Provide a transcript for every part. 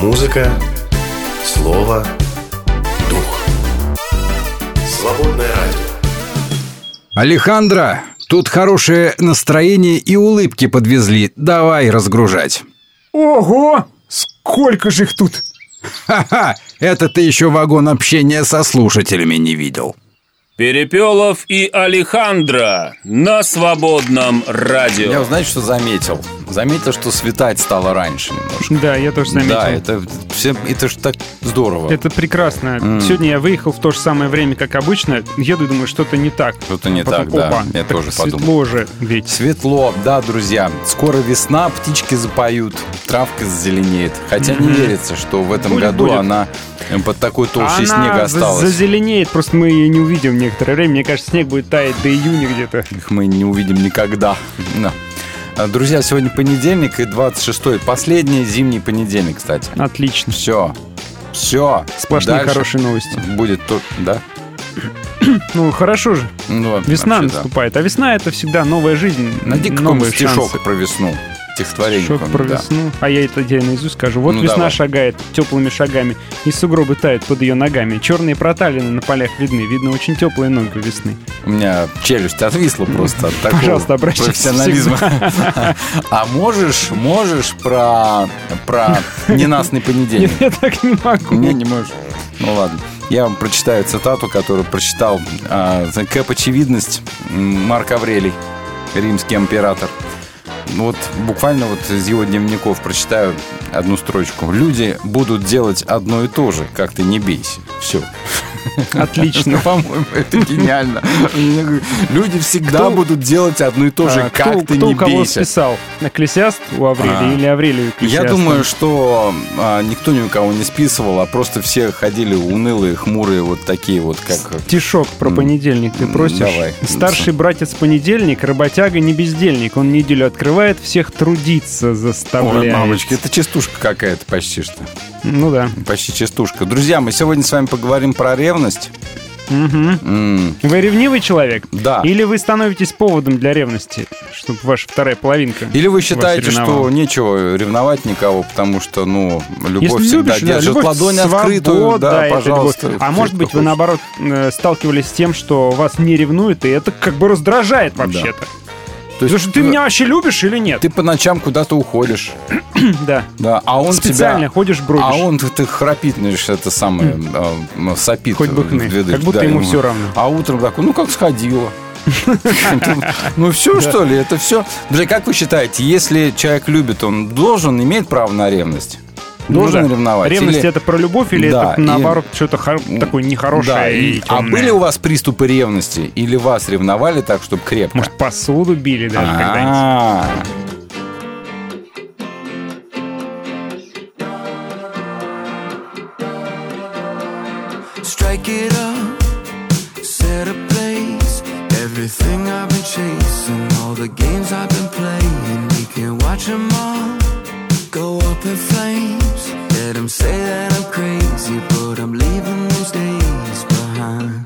Музыка, слово, дух. Свободное радио. Алехандро, тут хорошее настроение и улыбки подвезли. Давай разгружать. Ого! Сколько же их тут! Ха-ха, это ты еще вагон общения со слушателями не видел. Перепелов и Алехандро на свободном радио. Я, знаете, что заметил? Заметил, что светать стало раньше немножко. Да, я тоже заметил. Да, это, все, это же так здорово. Это прекрасно. Сегодня я выехал в то же самое время, как обычно. Еду и думаю, что-то не так. Что-то не Потом, так, да. опа, Я так тоже светло подумал. же ведь. Светло, да, друзья. Скоро весна, птички запоют, травка зазеленеет. Хотя не верится, что в этом Будет, году будет. она под такой толщей Она снега за- осталась. зазеленеет, просто мы ее не увидим некоторое время. Мне кажется, снег будет таять до июня где-то. Их мы не увидим никогда. Да. А, Друзья, сегодня понедельник и 26-й. Последний зимний понедельник, кстати. Отлично. Все. Все. Сплошные хорошие новости. Будет то, да? Ну, хорошо же. Ну, Весна вообще, да. наступает. А весна это всегда новая жизнь, Найди какой-нибудь стишок шансы. про весну. Стихотворение. Шок про да. весну. А я это тебе наизусть скажу. Вот Ну, весна давай. шагает теплыми шагами, и сугробы тают под ее ногами. Черные проталины на полях видны. Видно очень теплые ноги весны. У меня челюсть отвисла просто от такого Пожалуйста, профессионализма. А можешь, можешь про, про ненастный понедельник? я так не могу. Не, не можешь. Ну ладно. Я вам прочитаю цитату, которую прочитал а, как очевидность Марк Аврелий, римский император. Ну Вот буквально вот из его дневников прочитаю одну строчку. Люди будут делать одно и то же, как ты не бейся. Все. Отлично. По-моему, это гениально. Люди всегда Кто- будут делать одно и то же, А, как кто, ты кто не у кого бейся. списал? Экклесиаст у Аврелия А. или Аврелий у Я думаю, что а, никто ни у кого не списывал, а просто все ходили унылые, хмурые, вот такие вот, как... Стишок про понедельник ты просишь? давай. Старший братец понедельник, работяга не бездельник. Он неделю открывает, всех трудиться Ой, заставляет. мамочки, это частушка какая-то почти что. Ну да. Почти частушка. Друзья, мы сегодня с вами поговорим про ревность. Мгм. М, Вы ревнивый человек? Да. Или вы становитесь поводом для ревности, чтобы ваша вторая половинка Или вы считаете, что нечего ревновать никого, потому что, ну, любовь Если всегда любишь, да, держит любовь, ладонь открытую. свобода, Да, это пожалуйста. А может быть, вы наоборот э, сталкивались с тем, что вас не ревнует, и это как бы раздражает вообще-то. То есть что ты меня вообще любишь или нет? Ты по ночам куда-то уходишь, Да. да, а он Специально тебя... ходишь, бродишь. А он ты храпит, это самое, м, сопит. Хоть бы дырки, Как будто да, ему всё равно. А утром такой, ну как сходила. Ну все, что ли, это все. Друзья, как вы считаете, если человек любит, он должен, имеет право на ревность? Должен Ну да. ревновать? Ревность Или- это про любовь или Да, это и- наоборот что-то хор- такое Да, нехорошее и, и- А были у вас приступы ревности? Или вас ревновали так, чтобы крепко? Может, посуду били даже когда-нибудь? А, Strike it up, set a place. Everything I've been chasing, all the games I've been playing. We can watch them all up flames. Let them say that I'm crazy, but I'm leaving those days behind.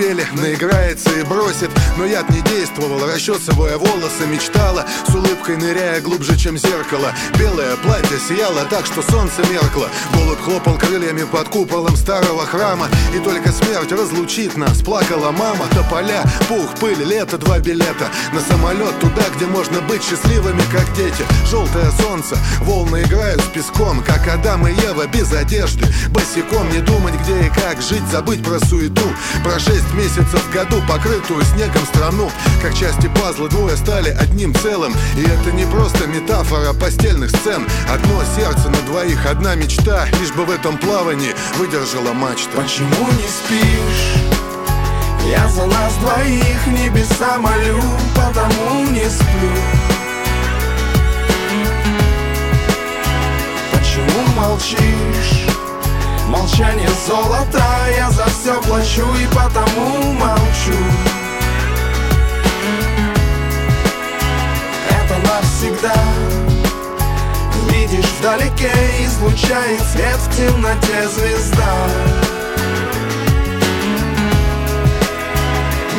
Шипели, наиграется и бросит Но яд не действовал, расчесывая волосы Мечтала, с улыбкой ныряя глубже, чем зеркало. Белое платье сияло так, что солнце меркло. Голубь хлопал крыльями под куполом старого храма. И только смерть разлучит нас, плакала мама Тополя, пух, пыль, лето, два билета. На самолет туда, где можно быть счастливыми, как дети. Желтое солнце, волны играют с песком Как Адам и Ева без одежды. Босиком не думать, где и как жить, забыть про суету. Про шесть месяцев в году, покрытую снегом страну Как части пазла двое стали одним целым И это не просто метафора постельных сцен Одно сердце на двоих, одна мечта Лишь бы в этом плавании выдержала мачта Почему не спишь? Я за нас двоих небеса молю, потому не сплю. Почему молчишь? Молчание золото, я за все плачу и потому молчу. Это навсегда. Видишь вдалеке, излучает свет в темноте звезда.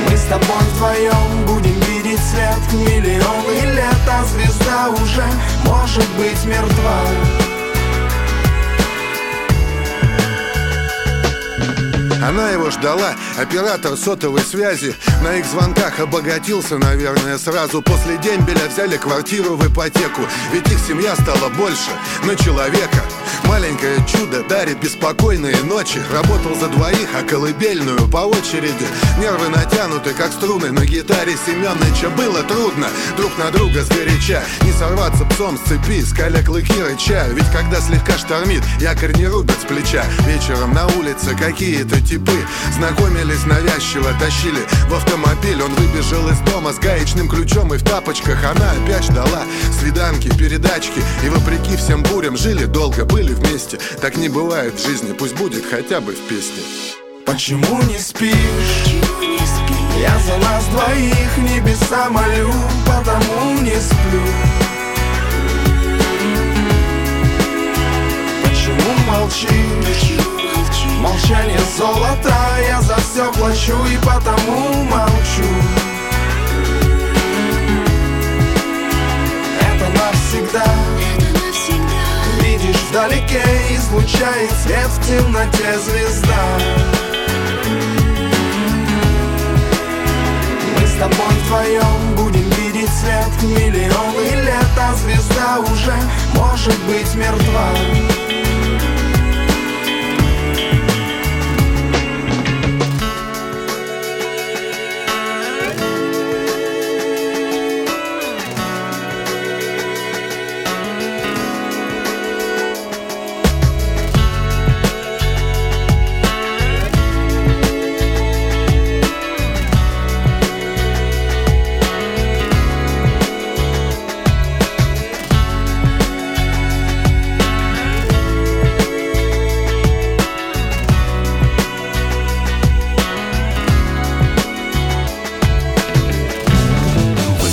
Мы с тобой вдвоем будем видеть свет миллионы лет, а звезда уже может быть мертва. Она его ждала, оператор сотовой связи На их звонках обогатился, наверное, сразу. После дембеля взяли квартиру в ипотеку. Ведь их семья стала больше на человека Маленькое чудо дарит беспокойные ночи. Работал за двоих, а колыбельную по очереди. Нервы натянуты, как струны на гитаре Семёныча. Было трудно друг на друга сгоряча. Не сорваться псом с цепи, скаля клыки рыча Ведь когда слегка штормит, якорь не рубят с плеча. Вечером на улице какие-то типы Знакомились навязчиво, тащили в автомобиль. Он выбежал из дома с гаечным ключом и в тапочках. Она опять ждала свиданки, передачки. И вопреки всем бурям жили долго, были вместе Так не бывает в жизни, пусть будет хотя бы в песне Почему не спишь? Я за нас двоих небеса молю, потому не сплю. Почему молчишь? Молчание золото, я за все плачу и потому молчу. Это навсегда. Вдалеке, излучает свет в темноте звезда. Мы с тобой вдвоем будем видеть свет миллионы лет, а звезда уже может быть мертва.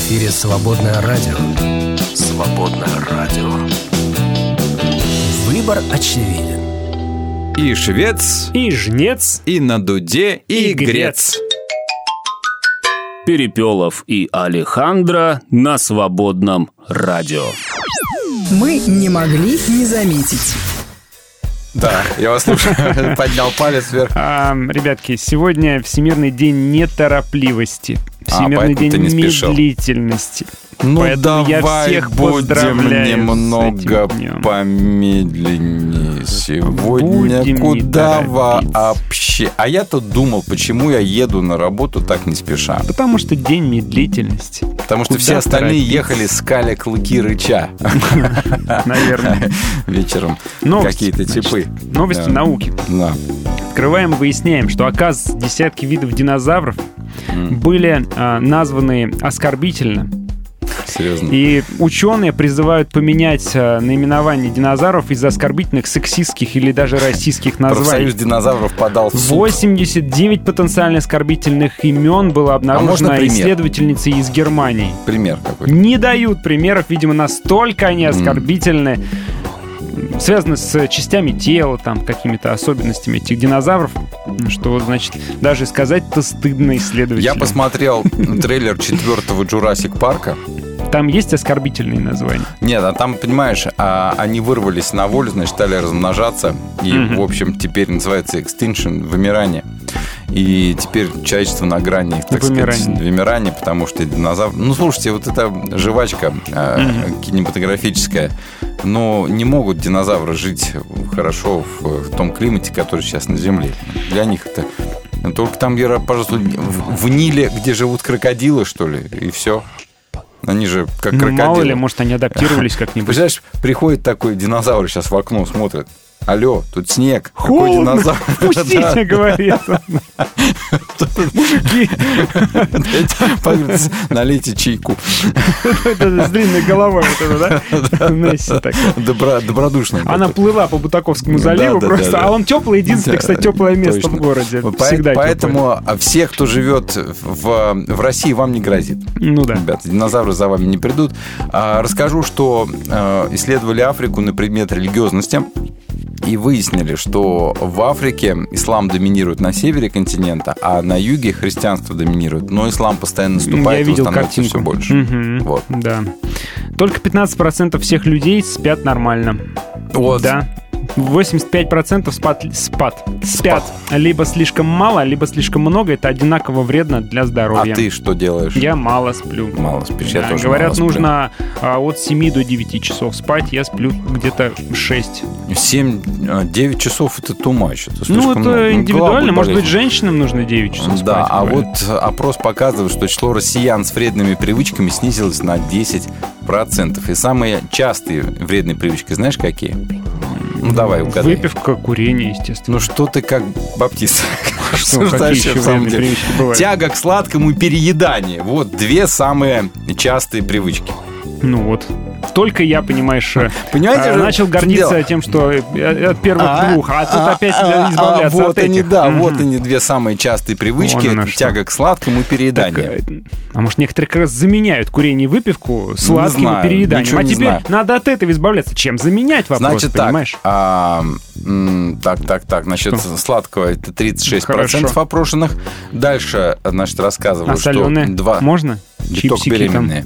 Эфире «Свободное радио». «Свободное радио». Выбор очевиден. И швец, И жнец, и на дуде, и, И грец. грец. Перепелов и Алехандро на свободном радио. Мы не могли не заметить. Да, я вас слушаю. Поднял палец вверх. А, ребятки, сегодня Всемирный день неторопливости. А, Всемирный день медлительности. Ну Поэтому я давай всех будем немного помедленнее сегодня. Будем Куда вообще? А я тут думал, почему я еду на работу так не спеша. Потому что день медлительности. Потому что Куда все остальные торопиться? ехали скаля клыки рыча Наверное. вечером. Какие-то значит. Новости Да. науки. Да. Открываем и выясняем, что, оказывается, десятки видов динозавров были а, названы оскорбительно. Серьезно. И ученые призывают поменять а, наименование динозавров из-за оскорбительных сексистских или даже российских Профсоюз названий. динозавров подал в суд. 89 потенциально оскорбительных имен было обнаружено можно пример? исследовательницей из Германии. Пример какой. Не дают примеров, видимо, настолько они оскорбительны. Связаны с частями тела, там, какими-то особенностями этих динозавров, что, значит, даже сказать-то стыдно исследователям. Я посмотрел трейлер четвертого Jurassic Парка. Там есть оскорбительные названия? Нет, а там, понимаешь, а, они вырвались на волю, значит, стали размножаться. И, в общем, теперь называется extinction, вымирание. И теперь человечество на грани, так Вымирания. сказать, вымирания, потому что динозавр... Ну, слушайте, вот эта жвачка э, кинематографическая, но не могут динозавры жить хорошо в, в том климате, который сейчас на Земле. Для них это... Только там, пожалуйста, в Ниле, где живут крокодилы, что ли, и все. Они же как Ну, крокодилы. мало ли, может, они адаптировались как-нибудь. Представляешь, приходит такой динозавр сейчас в окно смотрит. Алло, тут снег. Какой Холодно, динозавр? Пустите, говорит. Мужики, Налейте чайку. это с длинной головой, вот это, да? Несси такая. Добро- Добродушно. Она плыла по Бутаковскому заливу просто, а он теплый, единственное, кстати, теплое место в городе. Всегда. Поэтому а, все, кто живет в, России, вам не грозит. Ну да. Ребята, динозавры за вами не придут. А, расскажу, что э, исследовали Африку на предмет религиозности и выяснили, что в Африке ислам доминирует на севере континента, а на юге христианство доминирует. Но ислам постоянно наступает Я видел становится картинку. все больше. Мгм. Вот. Да. Только 15% всех людей спят нормально. Вот. Да. 85% спад, спад, спят либо слишком мало, либо слишком много. Это одинаково вредно для А здоровья. ты что делаешь? Я мало сплю. Мало спишь, я Да, тоже говорят, мало сплю. нужно а, от 7 до 9 часов спать. Я сплю где-то 6. 7-9 часов это much. Это Ну, это много. Индивидуально. Может быть, женщинам нужно 9 часов спать. Да, а говорят. вот опрос показывает, что число россиян с вредными привычками снизилось на 10%. И самые частые вредные привычки, знаешь, какие? Ну, давай, угадай. Выпивка, курение, естественно. Ну, что ты как баптист? Что, в самом деле. Тяга к сладкому и переедание. Вот две самые частые привычки. Ну вот. Только я, понимаешь, э, Понимаете а, же, начал гордиться дело? тем, что э, от первых А, двух, а тут а, опять а, избавляться а, вот от они, этих. да, Мгм. вот они две самые частые привычки. Вон что. тяга к сладкому и переедание. Так, э, А может, некоторые как раз заменяют курение и выпивку сладким знаю, и перееданием. А теперь знаю. надо от этого избавляться. Чем заменять вопрос, Значит так, понимаешь? а, м, так, так, так, значит, Что? сладкого это 36% Хорошо. опрошенных. Дальше, значит, рассказываю, А что два... можно? Только Чипсики там. беременные.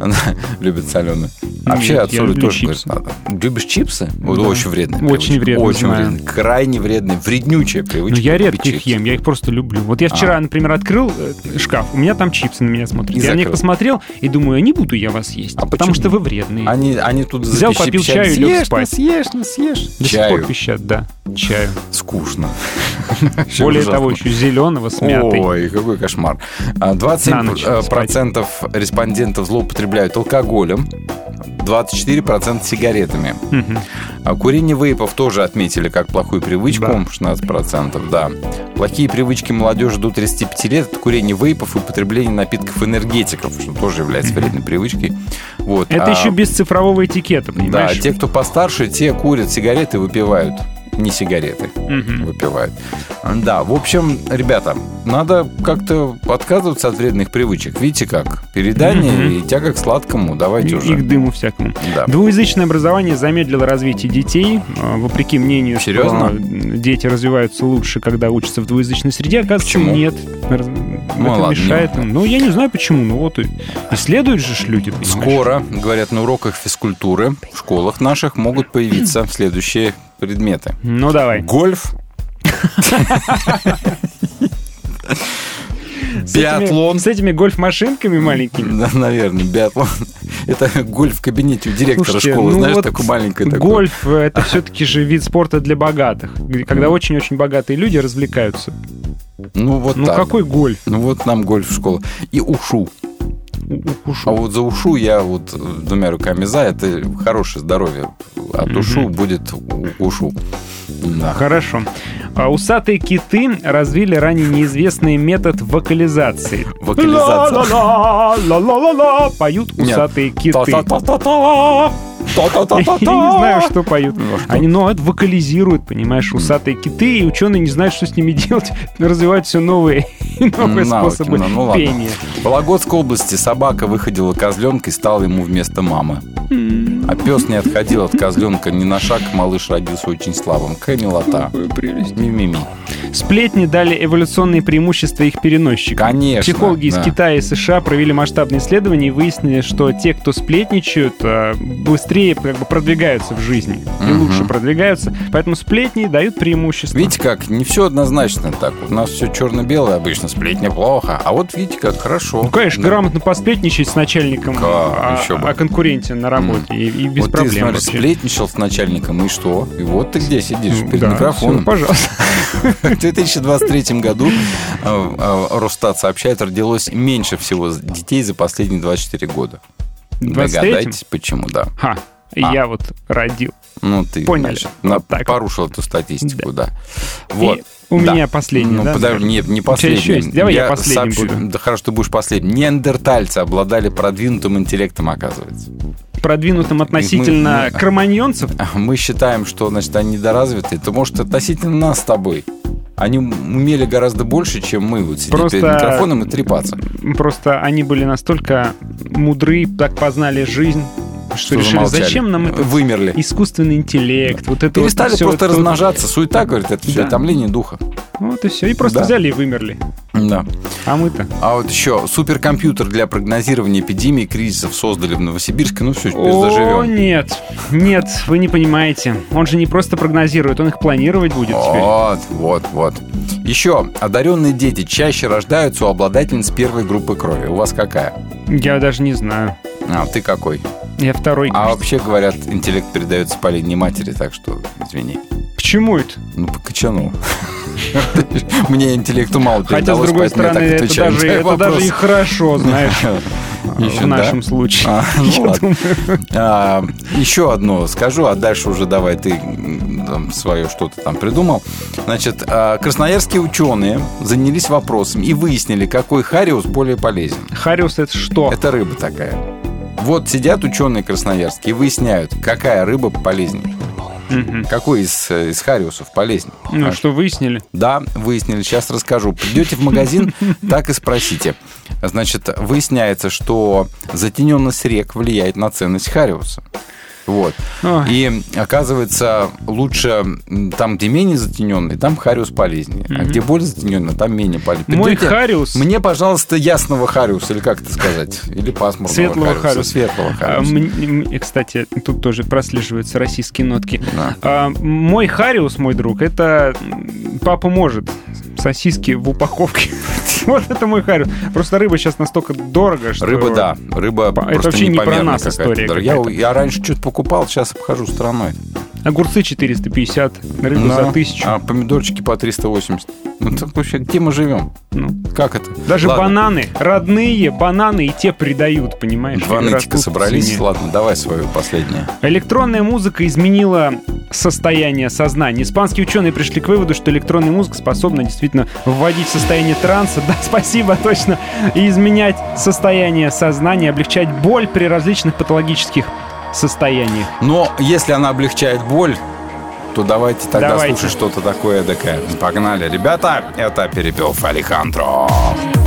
Она любит соленые. Вообще Нет, от соли тоже чипсы. говорит, надо. Любишь чипсы? Вот Да. очень вредные. Очень вредные, Очень вредные. Крайне вредные. Вреднючая привычка. Ну, я редко их чипсы. ем, я их просто люблю. Вот я вчера, например, открыл э, шкаф, у меня там чипсы на меня смотрят. И я на них закрыл. посмотрел и думаю, не буду я вас есть, А потому почему? что вы вредные. Они, они тут Взял, попил пищали, чаю и лег «Съешь, спать». ну, съешь, ну, съешь. До сих пор пищат, да, чаю. Скучно. Более того, еще зеленого с мятой. Ой, какой кошмар. А, На ночь 27% процентов респондентов злоупотребляют алкоголем, 24% сигаретами. А курение вейпов тоже отметили как плохую привычку, Да. 16%, да. Плохие привычки молодежи до 35 лет – это курение вейпов и употребление напитков энергетиков, что тоже является вредной привычкой. Вот. Это А, еще без цифрового этикета, Да, понимаешь? те, кто постарше, те курят сигареты и выпивают. Не сигареты Мгм. выпивают. Да, в общем, ребята, надо как-то отказываться от вредных привычек. Видите как? Передание Мгм. и тяга к сладкому. Давайте И, уже. и к дыму всякому. Да. Двуязычное образование замедлило развитие детей. А, Вопреки мнению, Серьезно? что дети развиваются лучше, когда учатся в двуязычной среде, оказывается, Почему? нет. Раз- Ну, Это ладно, мешает им. Ну, я не знаю почему. Ну, вот и исследуют же люди, понимаешь? Скоро, говорят, на уроках физкультуры в школах наших могут появиться следующие предметы. Ну, давай. Гольф. Биатлон. С этими гольф-машинками маленькими. Да, наверное, биатлон. Это гольф в кабинете у директора Слушайте, школы, ну знаешь, вот такой маленький такой. Гольф — это все-таки же вид спорта для богатых, когда очень-очень богатые люди развлекаются. Ну вот Ну, так. какой гольф? Ну вот нам гольф в школу. И ушу. У- у- ушу. А вот за ушу я вот э, двумя руками за, это хорошее здоровье. От ушу будет у- ушу. Да. Хорошо. А Усатые киты развили ранее неизвестный метод вокализации. Вокализация. Ла-ла-ла, ла-ла-ла-ла, Поют Нет. усатые киты. Та-та-та-та-та. Я не знаю, что поют. Ну, а? Они, ну, это вокализируют, понимаешь, усатые киты, и ученые не знают, что с ними делать. Развивают все новые и новые Навыки, способы ну, ну ладно. пения. В Вологодской области собака выходила козленка и стала ему вместо мамы. А пес не отходил от козленка ни на шаг, малыш родился очень слабым. Какая милота. Ми-ми-ми. Сплетни дали эволюционные преимущества их переносчикам. Конечно, Психологи из да. Китая и США провели масштабные исследования и выяснили, что те, кто сплетничают, э, быстрее как бы продвигаются в жизни и Мгм. лучше продвигаются. Поэтому сплетни дают преимущество. Видите как, не все однозначно так. У нас все черно-белое обычно, сплетня плохо. А вот видите как, хорошо. Ну, конечно, Да. грамотно посплетничать с начальником Как? о, Еще бы. о конкуренте на работе и, и без вот проблем. ты, смотри, сплетничал с начальником, и что? И вот ты где сидишь, перед да, микрофоном. всё, пожалуйста. В 2023 году э, э, Росстат сообщает, родилось меньше всего детей за последние 24 года. 23-м? Догадайтесь, почему, да. Ха, А. я вот родил. Ну, ты, Поняли. значит, Вот так. порушил эту статистику, да. Вот. И у Да. меня последний, Ну, да? подожди, нет, не последний. еще есть? Давай я последним сообщу- буду. Да хорошо, ты будешь последним. Неандертальцы обладали продвинутым интеллектом, оказывается. Продвинутым относительно мы- кроманьонцев. А Мы считаем, что, значит, они недоразвиты. Это может относительно нас с тобой. Они умели гораздо больше, чем мы. Вот сидеть Просто- перед микрофоном и трепаться. Просто они были настолько мудры, так познали жизнь, что, решили, замолчали. зачем нам это Вымерли. искусственный интеллект, вот это Перестали вот всё просто это- размножаться. Суета, говорит, это все Да. томление духа. Вот и все, и просто Да. взяли и вымерли. Да. А мы-то... А вот еще суперкомпьютер для прогнозирования эпидемии кризисов создали в Новосибирске. Ну все, теперь О, заживем. нет, нет, вы не понимаете. Он же не просто прогнозирует, он их планировать будет теперь. Вот, вот, вот. Еще, одаренные дети чаще рождаются у обладательниц первой группы крови. У вас какая? Я даже не знаю. А, ты какой? Я второй. А вообще, говорят, интеллект передается по линии матери, так что, извини. Почему это? Ну, по качану. Мне интеллекту мало Хотя, с другой стороны, это даже, это даже и хорошо, знаешь, в нашем случае. А, ну. А, еще одно скажу, а дальше уже давай ты свое что-то там придумал. Значит, а, красноярские ученые занялись вопросом и выяснили, какой хариус более полезен. Хариус это что? Это рыба такая. Вот сидят ученые красноярские и выясняют, какая рыба полезнее. Мгм. Какой из, э, из хариусов полезнее. Ну, А что выяснили? да, выяснили, сейчас расскажу. Придете в магазин, так и спросите. Значит, выясняется, что затененность рек влияет на ценность хариуса. Вот. Ой. И оказывается, лучше там, где менее затененный, там хариус полезнее. А где более затененный, там менее полезнее. Мой Придете, хариус... Мне, пожалуйста, ясного хариуса, или как это сказать? Или пасмурного Светлого хариуса. Светлого А, хариуса. м- м- Кстати, тут тоже прослеживаются российские нотки. Да. А, Мой Хариус, мой друг, это папа может. Сосиски в упаковке. Вот это мой Хариус. Просто рыба сейчас настолько дорого, что... Рыба, да. Рыба Это вообще не про нас история. Я, я раньше что-то покупал, сейчас обхожу стороной. Огурцы 450, рыба Да. за 1000. А помидорчики по 380. Ну так вообще, где мы живем? Ну, Как это? Даже Ладно, бананы, родные бананы и те придают, понимаешь? Два нытика собрались. Ладно, давай свое последнее. Электронная музыка изменила состояние сознания. Испанские ученые пришли к выводу, что электронная музыка способна действительно вводить в состояние транса, да, спасибо, точно, и изменять состояние сознания, облегчать боль при различных патологических состояниях. Но если она облегчает боль, то давайте тогда Давайте. слушать что-то такое эдакое. Погнали, ребята, это перепев Алехандро. I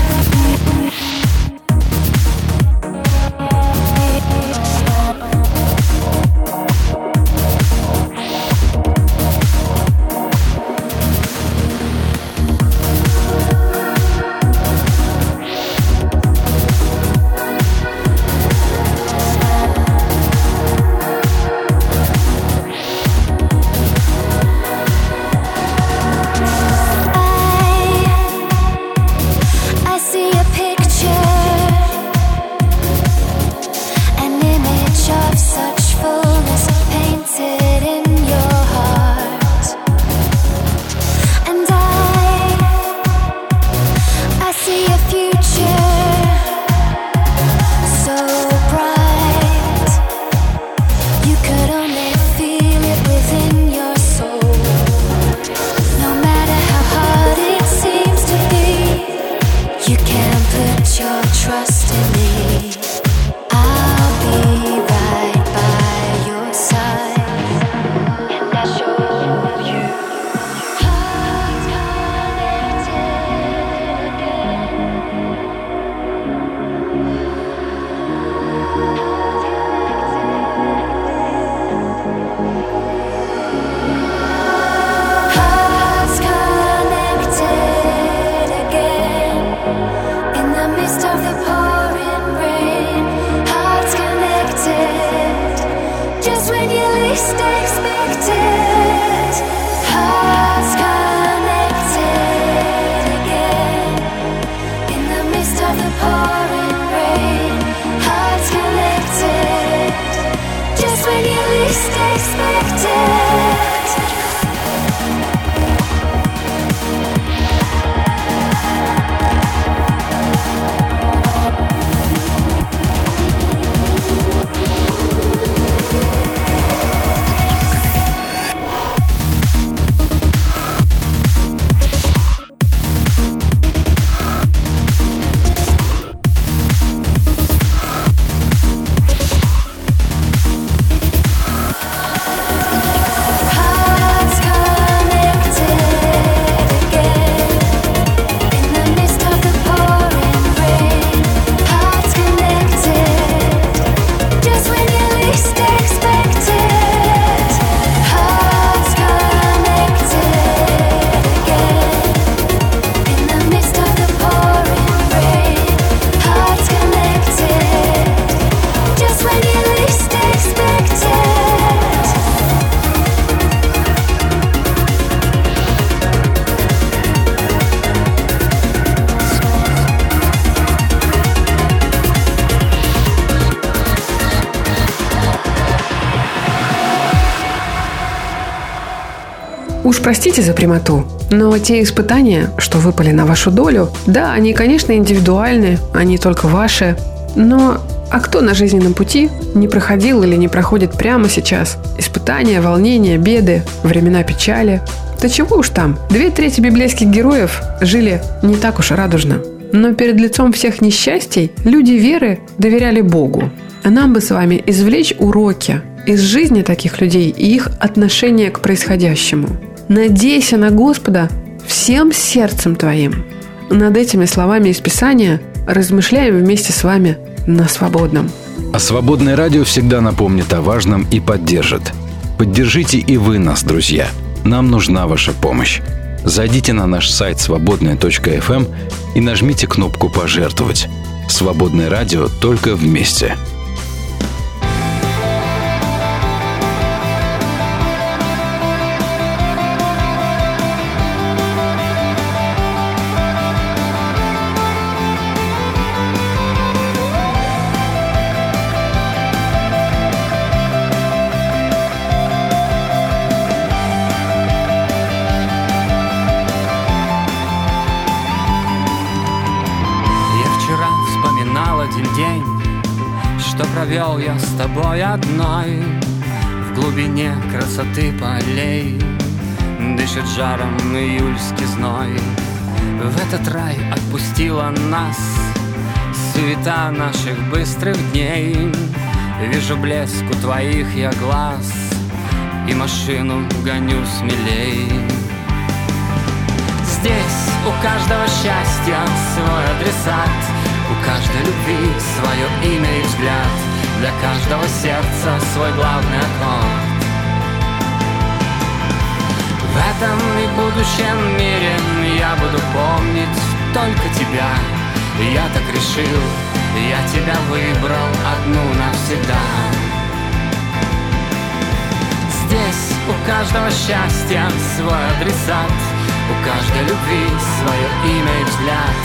простите за прямоту, но те испытания, что выпали на вашу долю, да, они, конечно, индивидуальны, они только ваши, но а кто на жизненном пути не проходил или не проходит прямо сейчас? Испытания, волнения, беды, времена печали. Да чего уж там, две трети библейских героев жили не так уж радужно. Но перед лицом всех несчастий люди веры доверяли Богу. А нам бы с вами извлечь уроки из жизни таких людей и их отношения к происходящему. Надейся на Господа всем сердцем твоим. Над этими словами из Писания размышляем вместе с вами на свободном. А «Свободное радио» всегда напомнит о важном и поддержит. Поддержите и вы нас, друзья. Нам нужна ваша помощь. Зайдите на наш сайт свободная.фм и нажмите кнопку «Пожертвовать». «Свободное радио» только вместе. Провел я с тобой одной В глубине красоты полей. Дышит жаром июльский зной. В этот рай отпустила нас Суета наших быстрых дней. Вижу блеск у твоих я глаз и машину гоню смелей. Здесь у каждого счастья свой адресат, у каждой любви свое имя и взгляд, для каждого сердца свой главный аккорд. В этом и будущем мире я буду помнить только тебя. Я так решил, я тебя выбрал одну навсегда. Здесь у каждого счастья свой адресат, у каждой любви свое имя и взгляд,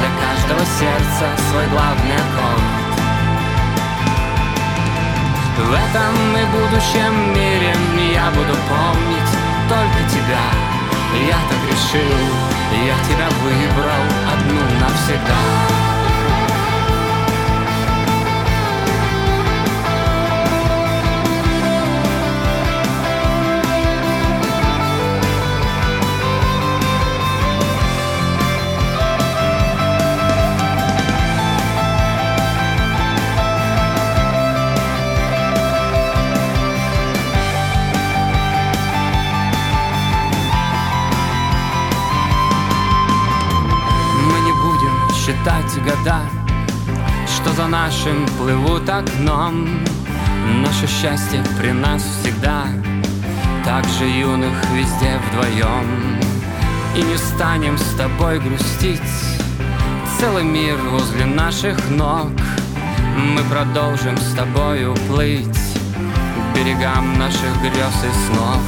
для каждого сердца свой главный аккорд. В этом и будущем мире я буду помнить только тебя. Я так решил, я тебя выбрал одну навсегда нашим плывут окном Наше счастье при нас всегда. Так же юных везде вдвоем. И не станем с тобой грустить. Целый мир возле наших ног. Мы продолжим с тобою плыть К берегам наших грез и снов.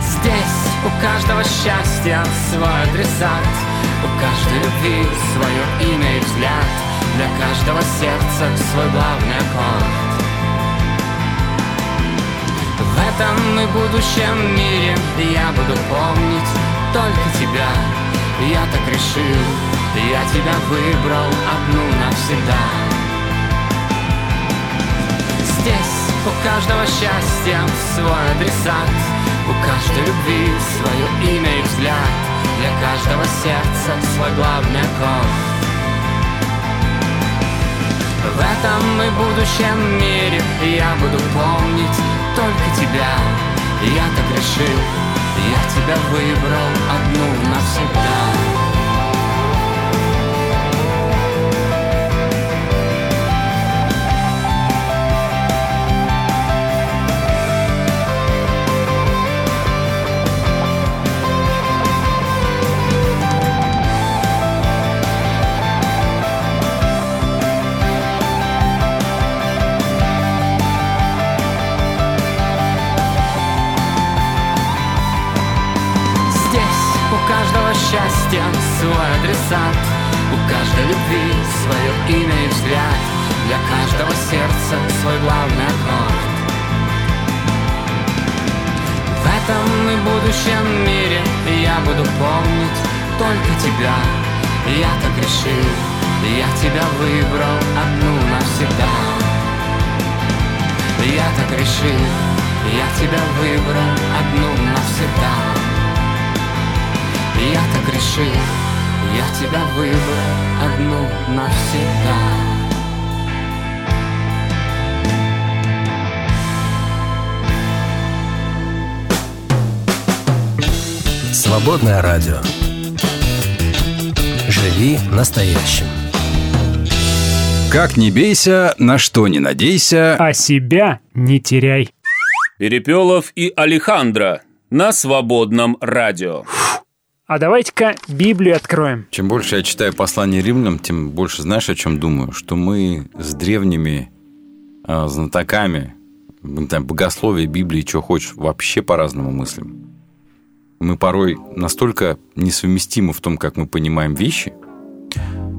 Здесь у каждого счастья свой адресат. У каждой любви свое имя и взгляд Для каждого сердца свой главный аккорд В этом и будущем мире я буду помнить только тебя. Я так решил, я тебя выбрал одну навсегда. Здесь у каждого счастья свой адресат. У каждой любви свое имя и взгляд. Для каждого сердца свой главный аккорд В этом и будущем мире я буду помнить только тебя. Я так решил, я тебя выбрал одну навсегда тебя Я так решил, я тебя выбрал одну навсегда Я так решил, я тебя выбрал одну навсегда я так решил, я тебя выбрал одну навсегда. Свободное радио. Живи настоящим. Как не бейся, на что не надейся. А себя не теряй. Перепелов и Алехандро на свободном радио. А давайте-ка Библию откроем. Чем больше я читаю послание римлянам, тем больше знаешь, о чем думаю? Что мы с древними а, знатоками, не знаю, богословия, Библии, что хочешь, вообще по-разному мыслим. Мы порой настолько несовместимы в том, как мы понимаем вещи,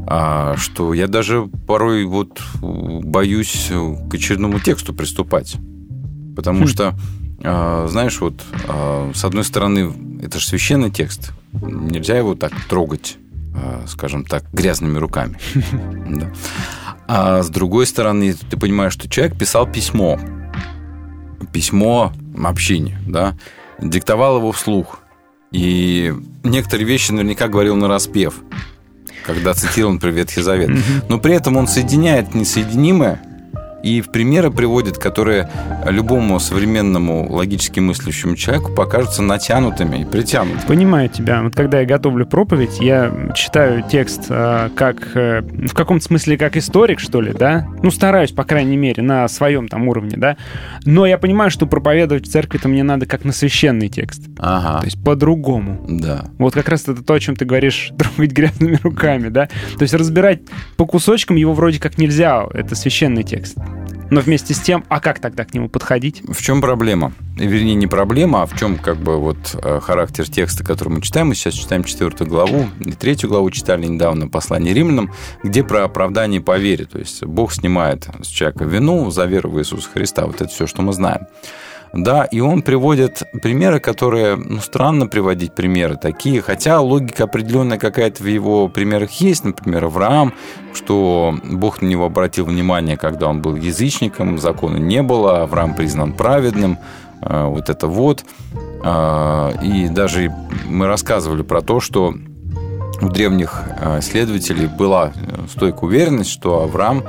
а, что я даже порой вот боюсь к очередному тексту приступать. Потому Хм. что, а, знаешь, вот а, с одной стороны, это же священный текст, нельзя его так трогать, скажем так, грязными руками. Да. А с другой стороны, ты понимаешь, что человек писал письмо, письмо общине, да, диктовал его вслух. И некоторые вещи наверняка говорил на распев, когда цитировал, например, Ветхий Завет. Но при этом он соединяет несоединимое И в примеры приводит, которые любому современному логически мыслящему человеку покажутся натянутыми и притянутыми. Понимаю тебя. Вот когда я готовлю проповедь, я читаю текст э, как э, в каком-то смысле как историк, что ли, да? Ну, стараюсь, по крайней мере, на своем там уровне, да. Но я понимаю, что проповедовать в церкви-то мне надо как на священный текст. Ага. То есть по-другому. Да. Вот как раз это то, о чем ты говоришь, трогать грязными руками, да? То есть разбирать по кусочкам его вроде как нельзя, это священный текст. Но вместе с тем, а как тогда к нему подходить? В чем проблема? Вернее, не проблема, а в чем как бы вот э, характер текста, который мы читаем. Мы сейчас читаем четвертую главу, и третью главу читали недавно послание римлянам, где про оправдание по вере. То есть Бог снимает с человека вину за веру в Иисуса Христа. Вот это все, что мы знаем. Да, и он приводит примеры, которые, ну, странно приводить примеры такие, хотя логика определенная какая-то в его примерах есть, например, Авраам, что Бог на него обратил внимание, когда он был язычником, закона не было, Авраам признан праведным, э, вот это вот. Э, И даже мы рассказывали про то, что у древних э, исследователей была стойкая уверенность, что Авраам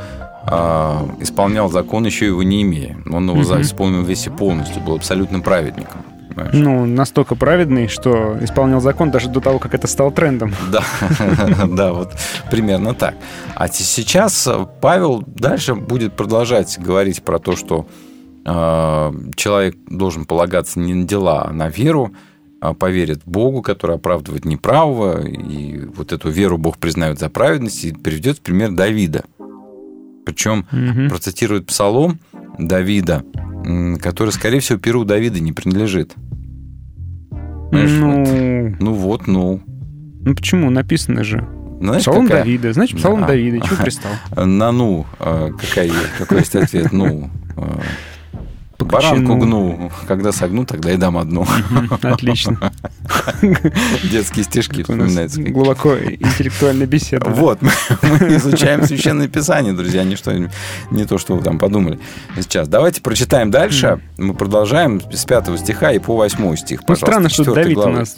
а, исполнял закон, еще его не имея. Он его Мгм. исполнил весь и полностью, был абсолютным праведником. понимаешь? Ну, настолько праведный, что исполнял закон даже до того, как это стало трендом. Да, да, вот примерно так. А сейчас Павел дальше будет продолжать говорить про то, что э, человек должен полагаться не на дела, а на веру, а поверит Богу, который оправдывает неправого, и вот эту веру Бог признает за праведность, и приведет в пример Давида. Причем Мгм. процитирует псалом Давида, который, скорее всего, перу Давида не принадлежит. Понимаешь, Ну, Ну вот, ну. ну почему? Написано же. Знаешь, Псалом какая- Давида. Значит, псалом Да. Давида. Чего пристал? На ну, э, какая, какой есть ответ? Ну, э, баранку гну, когда согну, тогда и дам одну. Отлично. Детские стишки вспоминаются. глубоко интеллектуальная беседа. да. Вот, мы, изучаем Священное Писание, друзья, не, что, не то, что вы там подумали сейчас. Давайте прочитаем дальше. Мы продолжаем с 5 стиха и по 8 стих, Ну, странно, что Давид у нас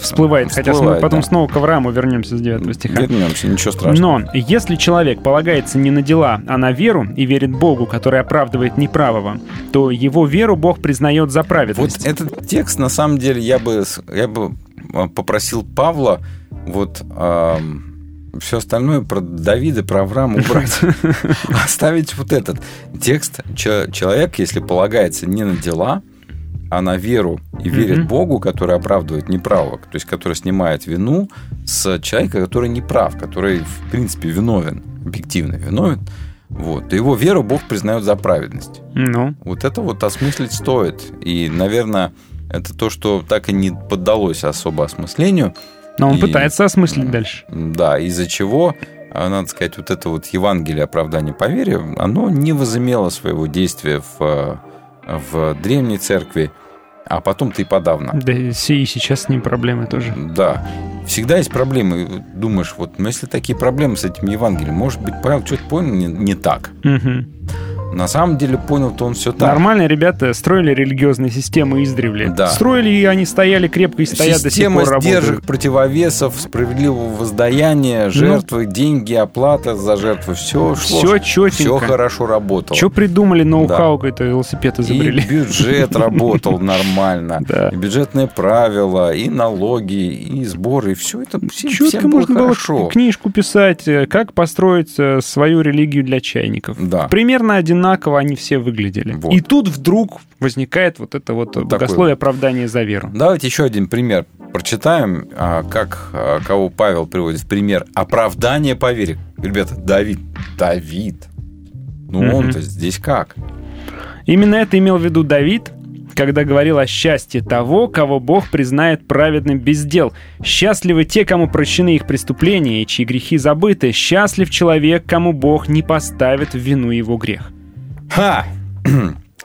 всплывает, хотя мы потом снова к Аврааму вернемся с 9 стиха. Вернемся, ничего страшного. Но если человек полагается не на дела, а на веру и верит Богу, который оправдывает неправого, то его веру Бог признает за праведность. Вот этот текст, на самом деле, я бы, я бы а, попросил Павла вот все остальное про Давида, про Авраама убрать. Оставить вот этот текст. Че- Человек, если полагается не на дела, а на веру и верит Мгм. Богу, который оправдывает неправого, то есть который снимает вину с человека, который не прав, который, в принципе, виновен, объективно виновен, вот, его веру Бог признает за праведность. Ну, Вот это вот осмыслить стоит. И, наверное, это то, что так и не поддалось особо осмыслению. но он И- пытается осмыслить дальше. Да, из-за чего, а, надо сказать, вот это вот Евангелие оправдания по вере, оно не возымело своего действия в, э, в древней церкви, а потом-то и подавно. Да и се- и сейчас с ним проблемы тоже. Да. Всегда есть проблемы. Думаешь, вот, ну если такие проблемы с этим Евангелием, может быть, Павел что-то понял не, не так. Мгм. На самом деле понял-то он все так. Нормальные ребята строили религиозные системы издревле. Да. Строили, и они стояли крепко и стоят Система до сих пор сдержек, работают. противовесов, справедливого воздаяния, жертвы, деньги, оплата за жертвы. Все шло. Всё чётенько. Все хорошо работало. Что придумали, ноу-хау какой-то велосипед изобрели. И бюджет работал нормально, Да. и бюджетные правила, и налоги, и сборы, и все это всем, Четко всем было можно хорошо. было книжку писать, э, как построить э, свою религию для чайников. Да. Примерно одинаково они все выглядели. Вот. И тут вдруг возникает вот это вот Вот богословие оправдания за веру. Давайте еще один пример прочитаем, а, как а, кого Павел приводит в пример оправдание по вере. Ребята, Давид, Давид. Ну Мгм. он-то здесь как? Именно это имел в виду Давид, когда говорил о счастье того, кого Бог признает праведным без дел. Счастливы те, кому прощены их преступления и чьи грехи забыты. Счастлив человек, кому Бог не поставит в вину его грех. Ха!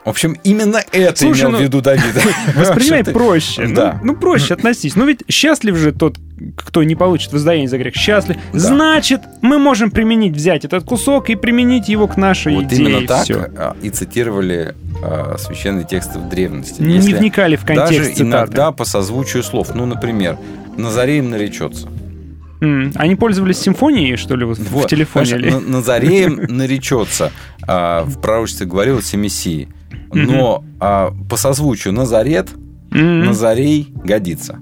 В общем, именно это Слушай, имел ну, в виду Давид. Воспринимай проще. Да. Ну, ну, проще относись. Ну, ведь счастлив же тот, кто не получит воздаяние за грех. Счастлив. Да. Значит, мы можем применить, взять этот кусок и применить его к нашей Вот идее. именно и так всё. а, и цитировали а, священные тексты в древности. Не Если вникали в контекст Даже цитаты. иногда по созвучию слов. Ну, например, Назареем наречется. Они пользовались симфонией, что ли, вот, в Вот, телефоне? понимаешь, или- На- Назареем наречется. А, в пророчестве говорилось о Мессии. Но а, по созвучию Назарет, М, Назарей годится.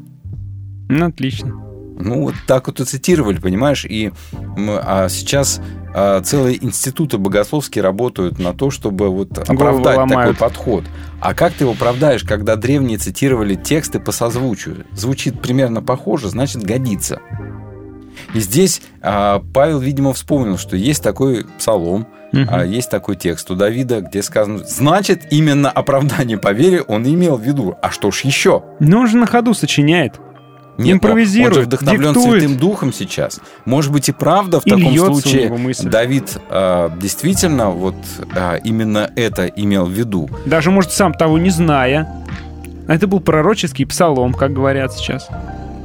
Ну, отлично. Ну, вот так вот и цитировали, понимаешь? И а сейчас а, целые институты богословские работают на то, чтобы вот оправдать такой подход. А как ты его оправдаешь, когда древние цитировали тексты по созвучию? Звучит примерно похоже, значит, годится. И здесь а, Павел, видимо, вспомнил, что есть такой псалом, а, есть такой текст у Давида, где сказано, значит, именно оправдание по вере он имел в виду. А что ж еще? Ну, он же на ходу сочиняет. Нет, Импровизирует, Он же вдохновлен диктует. Святым Духом сейчас. Может быть и правда в И таком случае. Давид а, действительно вот а, именно это имел в виду. Даже, может, сам того не зная. Это был пророческий псалом, как говорят сейчас.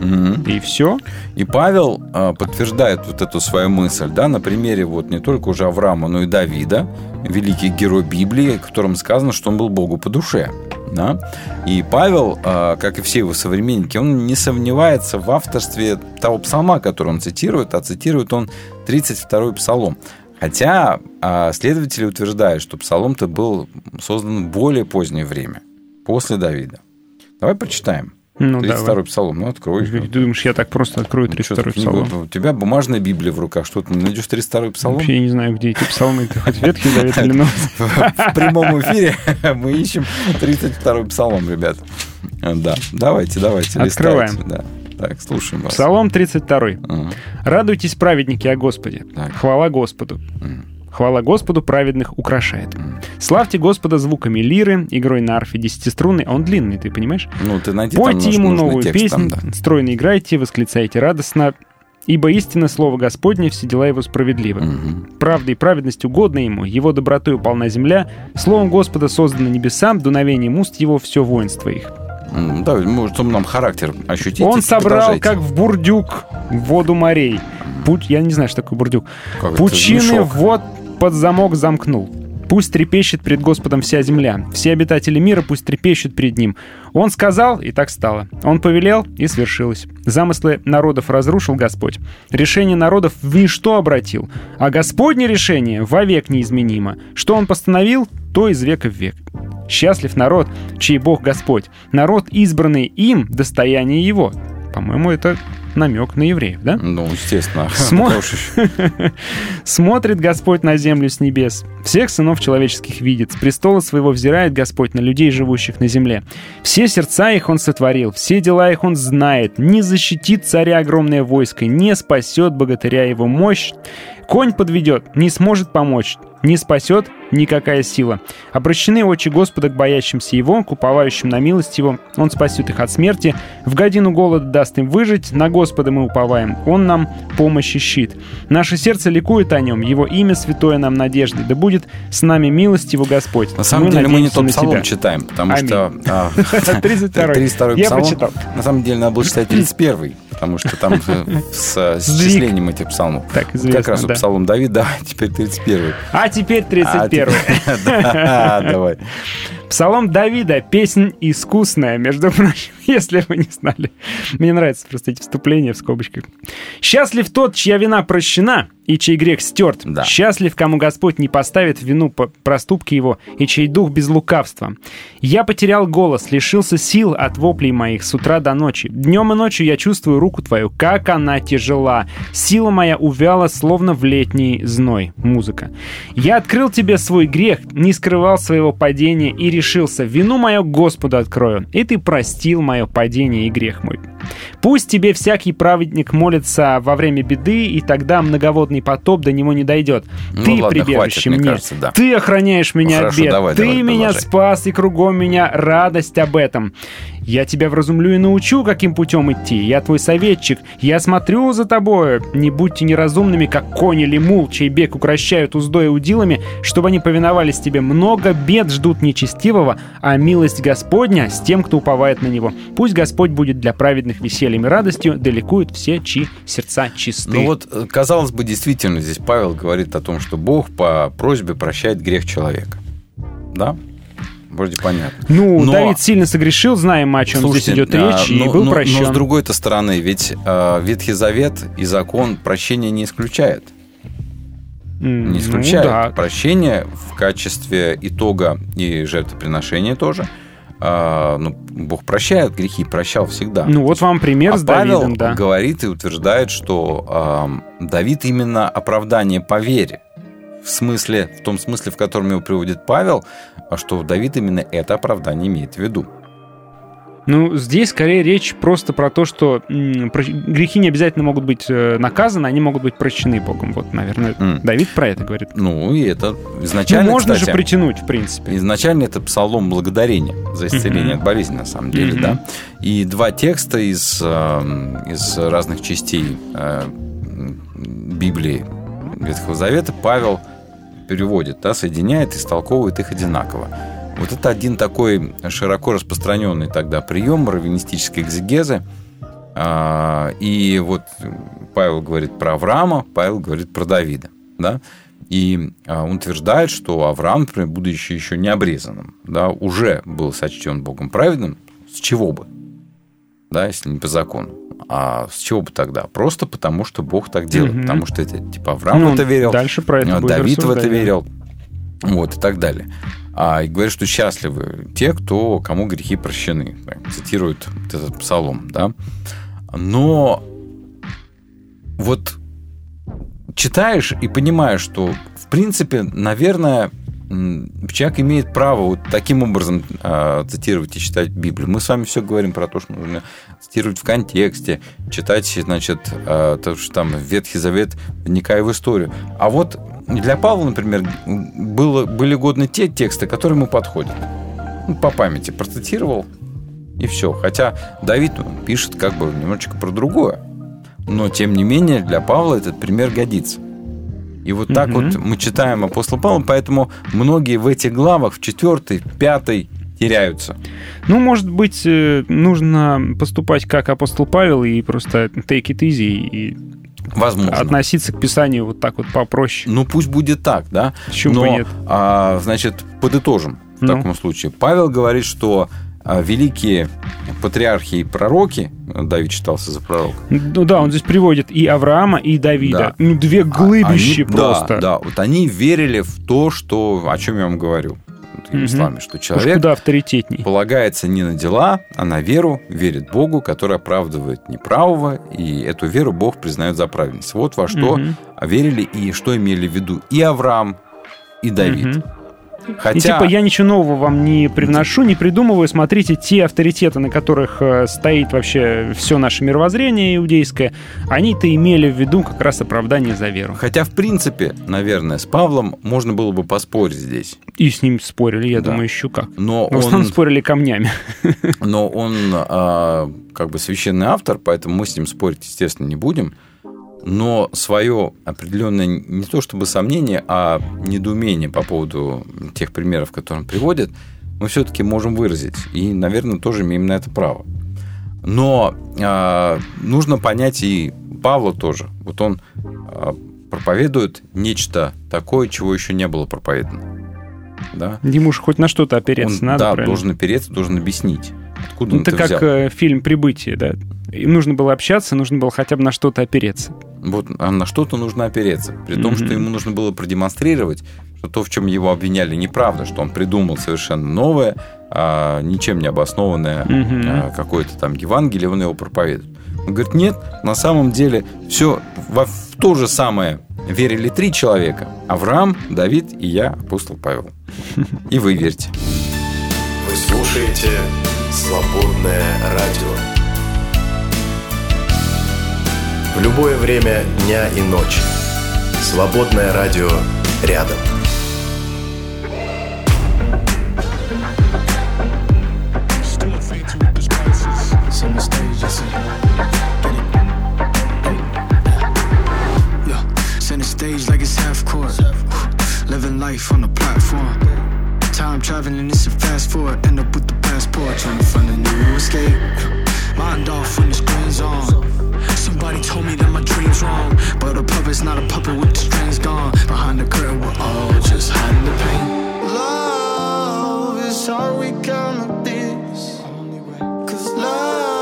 Мгм. И все. И Павел а, подтверждает вот эту свою мысль, да, на примере вот не только уже Авраама, но и Давида, великий герой Библии, котором сказано, что он был Богу по душе. Да? И Павел, а, как и все его современники, он не сомневается в авторстве того псалма, который он цитирует, а цитирует он 32-й псалом. Хотя а, следователи утверждают, что псалом-то был создан в более позднее время, после Давида. Давай прочитаем. Ну, 32-й давай. псалом, ну открой. Ты думаешь, я так просто открою Ну, чё 32-й ты книгу- псалом? У тебя бумажная Библия в руках. Что ты найдешь 32-й псалом? Вообще я не знаю, где эти псалмы. Ты хоть Ветхий Завет или Новый? В прямом эфире мы ищем 32-й псалом, ребят. Да, давайте, давайте, Открываем. Да. Так, слушаем вас. Псалом 32. Ага. Радуйтесь, праведники, о Господе. Так. Хвала Господу. Хвала Господу праведных украшает. Славьте Господа звуками лиры, игрой на арфе десятиструнной. А он длинный, ты понимаешь? Ну, ты найди там Пойте нуж- ему новую текст песнь, там, да. стройно играйте, восклицайте радостно, ибо истинно слово Господне, все дела его справедливы. Мгм. Правда и праведность угодна ему, его добротою полна земля, словом Господа созданы небеса, дуновением уст его все воинство их. Да, может, чтобы нам характер ощутить. Он собрал, продолжайте. как в бурдюк, воду морей. Путь, я не знаю, что такое бурдюк. Как Пучины вот под замок замкнул. Пусть трепещет пред Господом вся земля. Все обитатели мира пусть трепещут перед Ним. Он сказал, и так стало. Он повелел, и свершилось. Замыслы народов разрушил Господь. Решение народов в ничто обратил. А Господне решение вовек неизменимо. Что Он постановил, то из века в век. Счастлив народ, чей Бог Господь. Народ, избранный им, достояние его. По-моему, это намек на евреев, да? Ну, естественно. Смо- Смотрит Господь на землю с небес, всех сынов человеческих видит, с престола своего взирает Господь на людей, живущих на земле. Все сердца их Он сотворил, все дела их Он знает, не защитит царя огромное войско, не спасет богатыря его мощь, конь подведет, не сможет помочь, не спасет никакая сила. Обращены очи Господа к боящимся Его, к уповающим на милость Его. Он спасет их от смерти, в годину голода даст им выжить, на Господа мы уповаем, Он нам помощь и щит. Наше сердце ликует о Нем, Его имя святое нам надежды, да будет с нами милость Его Господь. На самом деле мы не тот псалом Тебя. читаем, потому Аминь. что... а, 32-й. 32-й Я прочитал. На самом деле надо было читать 31-й, потому что там с э, с Сдвиг. числением этих псалмов. Так, известно, Как раз у псалом Давида, теперь 31-й. А теперь А 31 теперь- Да, Давай. Псалом Давида. Песнь искусная, между прочим, если вы не знали. Мне нравятся просто эти вступления в скобочках. «Счастлив тот, чья вина прощена, и чей грех стерт. Да. Счастлив, кому Господь не поставит в вину по проступки его, и чей дух без лукавства. Я потерял голос, лишился сил от воплей моих с утра до ночи. Днем и ночью я чувствую руку твою, как она тяжела. Сила моя увяла, словно в летний зной. Музыка. Я открыл тебе свой грех, не скрывал своего падения и решился, вину мою Господу открою, и ты простил мое падение и грех мой. Пусть тебе всякий праведник молится во время беды, и тогда многоводный потоп до него не дойдет. Ну ты ладно, прибежище хватит, мне мне, кажется, да. ты охраняешь меня Ну, от хорошо, бед, давай, ты давай, меня продолжай. спас, и кругом меня радость об этом. Я тебя вразумлю и научу, каким путем идти. Я твой советчик, я смотрю за тобою. Не будьте неразумными, как конь или мул, чей бег укращают уздой и удилами, чтобы они повиновались тебе. Много бед ждут нечестивого, а милость Господня с тем, кто уповает на него. Пусть Господь будет для праведных весельем и радостью, далекуют все, чьи сердца чисты. Ну вот, э, казалось бы, действительно, здесь Павел говорит о том, что Бог по просьбе прощает грех человека. Да? Вроде понятно. Ну, Но- Давид сильно согрешил, знаем, о чем Слушайте, здесь идет а, речь, и но- был но- прощен. Но с другой-то стороны, ведь а, Ветхий Завет и закон прощения не исключает. Не ну исключает. да. Прощение в качестве итога и жертвоприношения тоже. А, ну, Бог прощает грехи, прощал всегда. Ну, вот вам пример а с Павел Давидом, да. говорит и утверждает, что ам, Давид именно оправдание по вере. В смысле, в том смысле, в котором его приводит Павел, а что Давид именно это оправдание имеет в виду. Ну, здесь скорее речь просто про то, что грехи не обязательно могут быть э, наказаны, они могут быть прощены Богом. Вот, наверное, М. Давид про это говорит. Ну, и это Ну, изначально, можно кстати, же притянуть, в принципе. Изначально это псалом благодарения за исцеление Мгм. от болезни, на самом деле, Мгм. да. И два текста из, э, из разных частей э, Библии Ветхого Завета Павел переводит, да, соединяет и истолковывает их одинаково. Вот это один такой широко распространенный тогда прием раввинистической экзегезы. А, И вот Павел говорит про Авраама, Павел говорит про Давида. Да? И а, он утверждает, что Авраам, например, будучи еще не обрезанным, да, уже был сочтен Богом праведным. С чего бы? Да, если не по закону. А с чего бы тогда? Просто потому, что Бог так делает. Мгм. Потому что это типа Авраам Ну, в это верил, Дальше про это а, Давид в это верил. Вот, и так далее. А, и говорят, что счастливы те, кто, кому грехи прощены. Так, Цитируют вот этот псалом, да. Но вот читаешь и понимаешь, что, в принципе, наверное, человек имеет право вот таким образом а, цитировать и читать Библию. Мы с вами все говорим про то, что нужно цитировать в контексте, читать, значит, а, то, что там Ветхий Завет, вникая в историю. А вот для Павла, например, было, были годны те тексты, которые ему подходят. Ну, по памяти процитировал, и все. Хотя Давид пишет как бы немножечко про другое. Но, тем не менее, для Павла этот пример годится. И вот так вот мы читаем апостола Павла, поэтому многие в этих главах, в четвертой, пятой, теряются. Ну, может быть, э, нужно поступать как апостол Павел и просто take it easy и Возможно. относиться к Писанию вот так вот попроще. Ну, пусть будет так, да? Почему Но, бы нет? а, значит, подытожим в Ну. таком случае. Павел говорит, что великие патриархи и пророки, Давид читался за пророка, Ну да, он здесь приводит и Авраама, и Давида. Да. Ну, две глыбищи Они- просто. Да, да, вот они верили в то, что, о чем я вам говорю. Мгм. словами, что человек куда авторитетней. полагается не на дела, а на веру, верит Богу, который оправдывает неправого, и эту веру Бог признает за правильность. Вот во что Мгм. верили и что имели в виду и Авраам, и Давид. Мгм. Хотя... И типа я ничего нового вам не привношу, не придумываю. Смотрите, те авторитеты, на которых э, стоит вообще все наше мировоззрение иудейское, они-то имели в виду как раз оправдание за веру. Хотя, в принципе, наверное, с Павлом можно было бы поспорить здесь. И с ним спорили, я Да. думаю, еще как. Но В основном он, спорили камнями. но он а, как бы священный автор, поэтому мы с ним спорить, естественно, не будем. Но свое определенное не то чтобы сомнение, а недоумение по поводу тех примеров, которые он приводит, мы все-таки можем выразить. И, наверное, тоже имеем на это право. Но а, нужно понять и Павла тоже. Вот он а, проповедует нечто такое, чего еще не было проповедано. Да? Ему же хоть на что-то опереться Он, надо, да, правильно? должен опереться, должен объяснить, откуда Ну, Это это как взял. э, фильм «Прибытие», да. Им нужно было общаться, нужно было хотя бы на что-то опереться. Вот а на что-то нужно опереться. При том, Мгм. что ему нужно было продемонстрировать, что то, в чем его обвиняли, неправда, что он придумал совершенно новое, а, ничем не обоснованное Мгм. а, какое-то там Евангелие, он его проповедует. Он говорит, нет, на самом деле все во, в то же самое верили три человека. Авраам, Давид и я, апостол Павел. И вы верьте. Вы слушаете «Свободное радио». В любое время дня и ночи. «Свободное радио» рядом. Life on the platform. Time traveling, it's a fast forward. End up with the passport, trying to find a new escape. Mind off when the screen's on. Somebody told me that my dream's wrong. But a puppet's not a puppet with the strings gone. Behind the curtain, we're all just hiding the pain. Love is all we got of this. Cause love.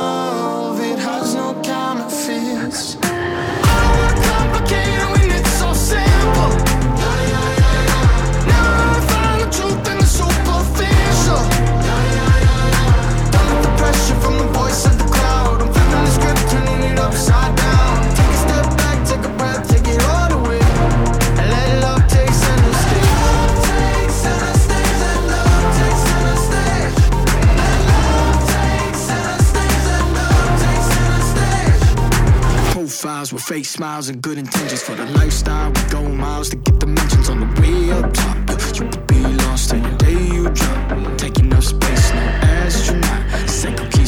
fake smiles and good intentions for the lifestyle. We go miles to get the mentions on the way up top. You could be lost till the day you drop. Taking up space, no astronaut. Psycho keys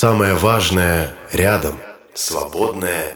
Самое важное рядом. Свободная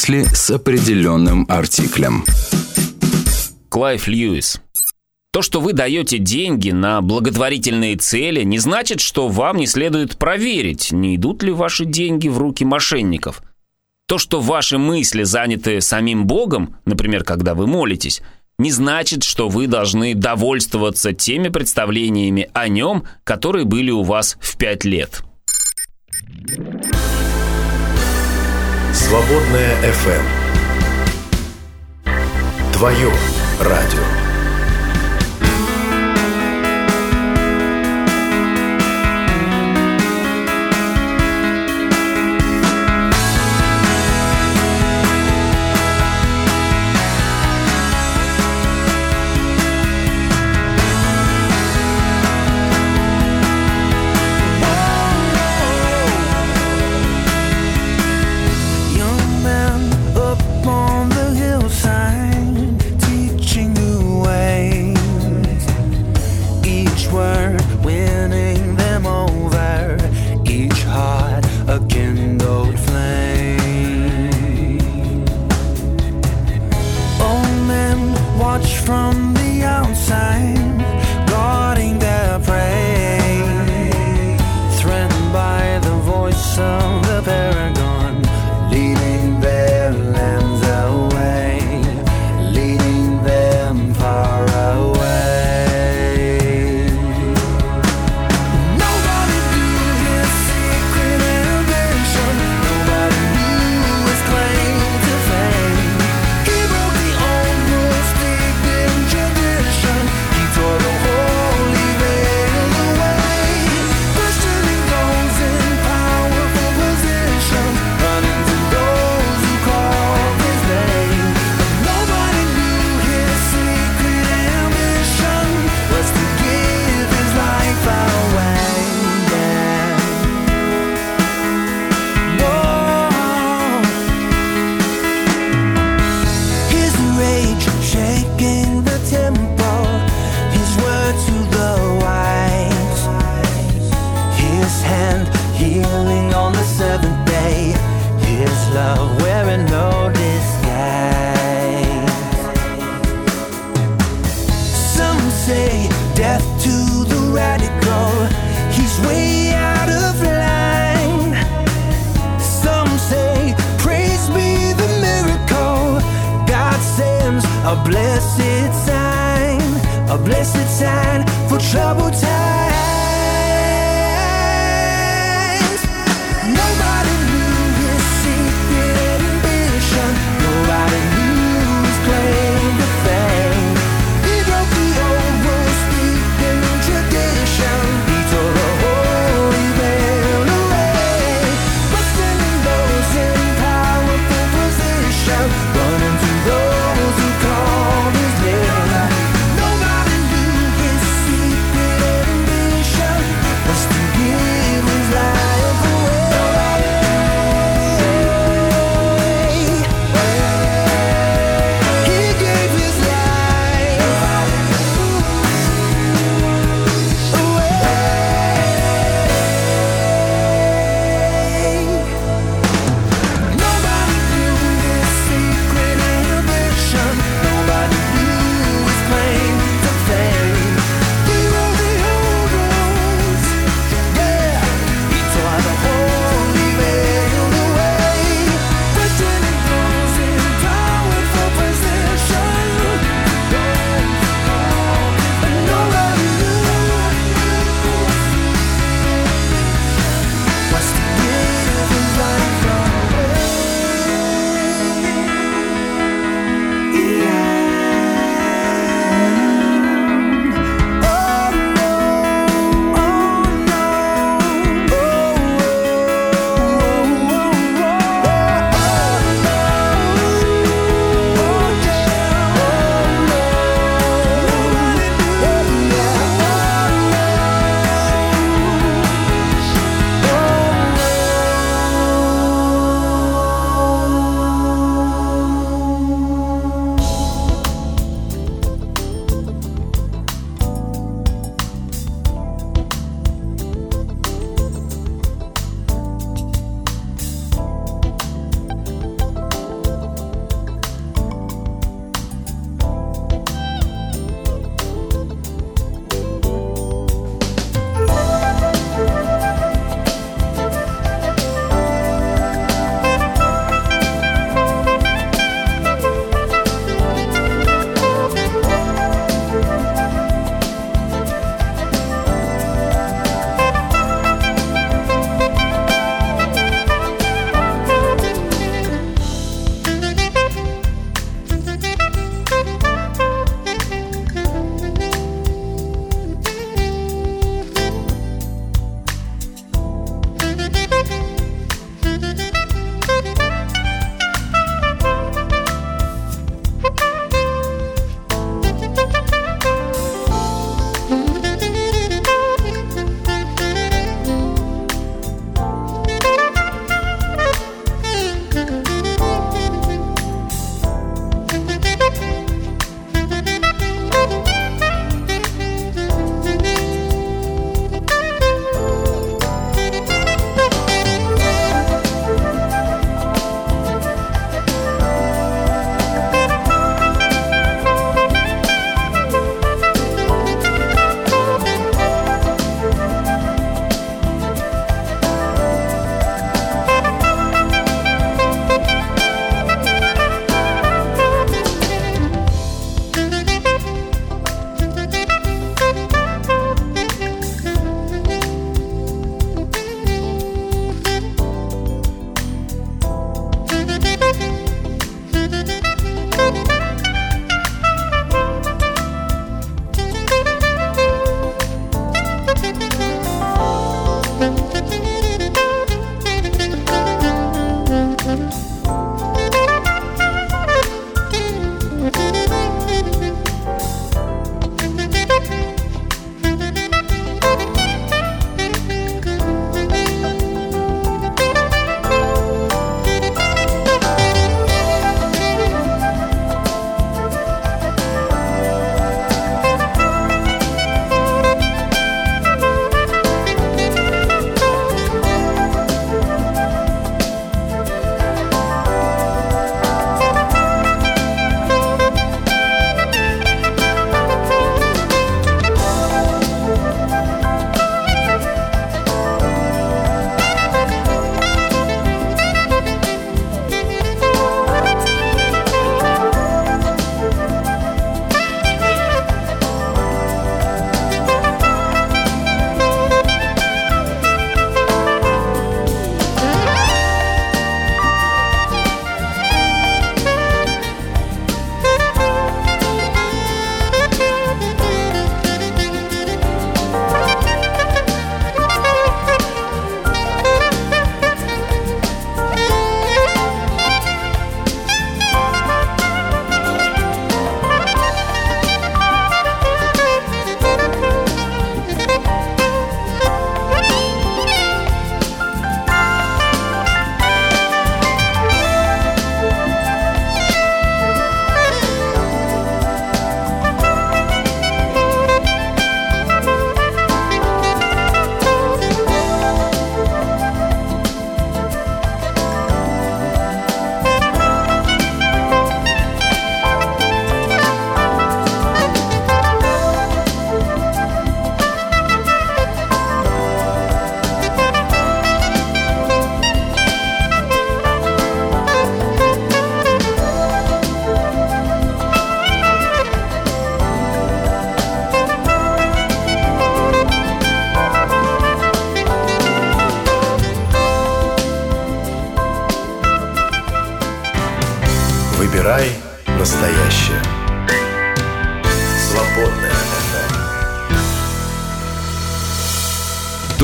мысли с определенным артиклем. Клайв Льюис. То, что вы даете деньги на благотворительные цели, не значит, что вам не следует проверить, не идут ли ваши деньги в руки мошенников. То, что ваши мысли заняты самим Богом, например, когда вы молитесь, не значит, что вы должны довольствоваться теми представлениями о нем, которые были у вас в пять лет. Свободная FM. Твое радио.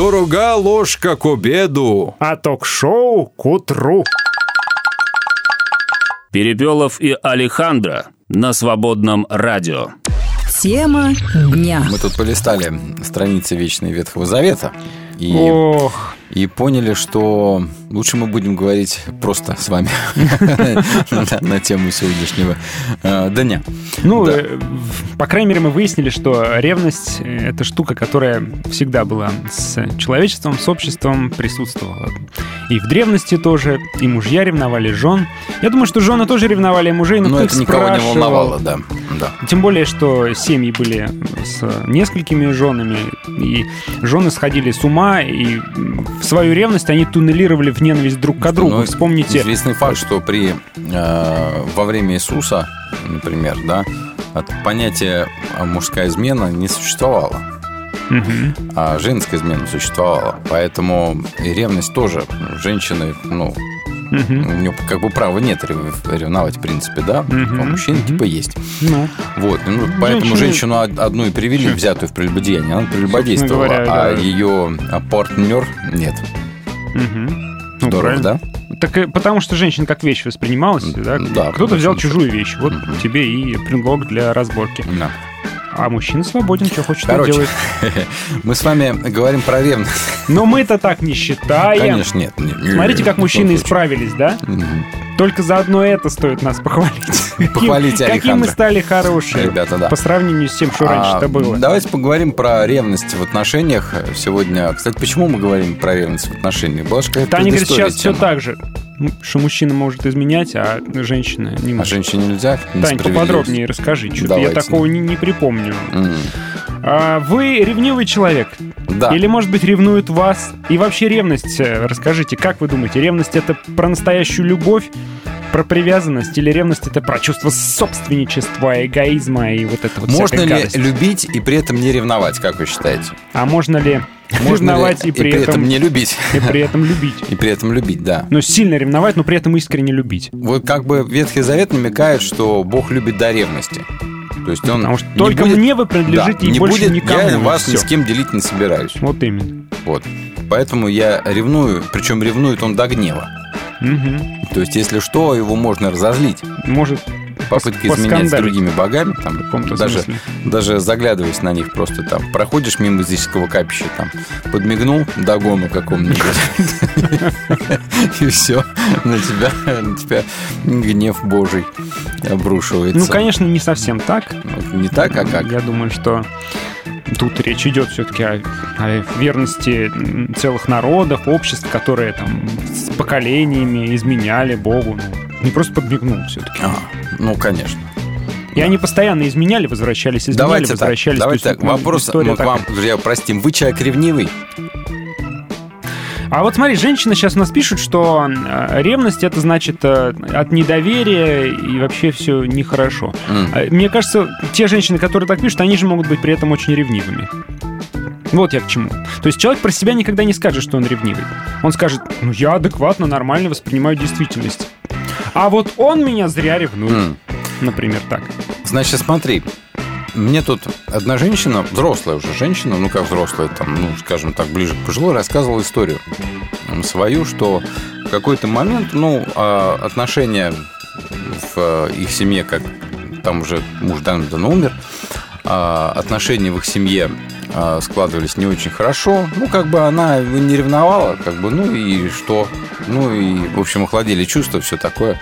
Дорога ложка к обеду. А ток-шоу к утру. Перепелов и Алехандро на свободном радио. Тема дня. Мы тут полистали страницы Вечной Ветхого Завета и, Ох, и поняли, что лучше мы будем говорить просто с вами на- тему сегодняшнего э, дня. ну, э, по крайней мере, мы выяснили, что ревность э, — это штука, которая всегда была с человечеством, с обществом присутствовала. И в древности тоже, и мужья ревновали жен. Я думаю, что жены тоже ревновали мужей, но, Но это никого не волновало, да. Да. Тем более, что семьи были с несколькими женами, и жены сходили с ума, и в свою ревность они туннелировали в ненависть друг к другу. Ну, Вспомните, Известный факт, что при э, во время Иисуса, например, да, от понятия э, мужская измена не существовало, а женская измена существовала. Поэтому и ревность тоже женщины, ну, У нее как бы права нет рев- ревновать, в принципе, да, Мгм. а у мужчин типа есть. Ну, Вот, ну, поэтому Женщины- женщину од- одну и привели, взятую в прелюбодеяние, она прелюбодействовала, говоря, а да. ее а, партнер нет. Ну, Здорово, да? Так и потому что женщина как вещь воспринималась, да? Да, Кто-то взял чужую вещь, вот тебе и предлог для разборки. Да. А мужчина свободен, что хочет, Короче, делает. мы с вами говорим про ревность. Но мы-то так не считаем. Конечно, нет. не- не- Смотрите, как мужчины исправились, да? Только за одно это стоит нас похвалить. Похвалите Каким- Каким мы стали хорошие. Ребята, да. По сравнению с тем, что А, раньше-то было. Давайте поговорим про ревность в отношениях сегодня. Кстати, почему мы говорим про ревность в отношениях? Была же какая-то Таня говорит, сейчас все так же. Что мужчина может изменять, а женщина не А может. женщине нельзя? Тань, поподробнее расскажи. Что-то я такого не, не припомню. М, А вы ревнивый человек? Да. Или, может быть, ревнуют вас? И вообще ревность, э, расскажите, как вы думаете, ревность это про настоящую любовь, про привязанность, или ревность это про чувство собственничества, эгоизма и вот это вот Можно ли гадости? любить и при этом не ревновать, как вы считаете? А можно ли Можно ревновать ли и при, этом, не любить? и при этом любить? И при этом любить, да. Ну, сильно ревновать, но при этом искренне любить. Вот как бы Ветхий Завет намекает, что Бог любит до ревности. То есть он Потому что только будет- мне вы принадлежите Да, и не больше будет, никому. Я и вас ни с кем делить не собираюсь. Вот именно. Вот. Поэтому я ревную, причем ревнует он до гнева. Мгм. То есть, если что, его можно разозлить. Может, Попытка пос- изменять с другими богами, там, даже, смысле. даже заглядываясь на них просто там, проходишь мимо языческого капища, там, подмигнул догону какому-нибудь, и все, на тебя, на тебя гнев Божий обрушивается. Ну, конечно, не совсем так. Не так, а как? Я думаю, что тут речь идет все-таки о, о верности целых народов, обществ, которые там с поколениями изменяли Богу. Ну, не просто подмигнул все-таки. А, ну, конечно. И они постоянно изменяли, возвращались, изменяли, Давайте так, возвращались. давайте То есть, так. Вопрос ну, вам, друзья, простим. Вы человек ревнивый? А вот смотри, женщины сейчас у нас пишут, что э, ревность это значит э, от недоверия и вообще все нехорошо. А Мне кажется, те женщины, которые так пишут, они же могут быть при этом очень ревнивыми. Вот я к чему. То есть человек про себя никогда не скажет, что он ревнивый. Он скажет, ну я адекватно, нормально воспринимаю действительность. А вот он меня зря ревнует. М. Например, так. Значит, смотри, мне тут одна женщина, взрослая уже женщина, ну как взрослая, там, ну, скажем так, ближе к пожилой, рассказывала историю свою, что в какой-то момент, ну, а, отношения в э, их семье, как там уже муж давно умер, а, отношения в их семье а, складывались не очень хорошо. Ну, как бы она не ревновала, как бы, ну и что? Ну и, в общем, охладили чувства, все такое.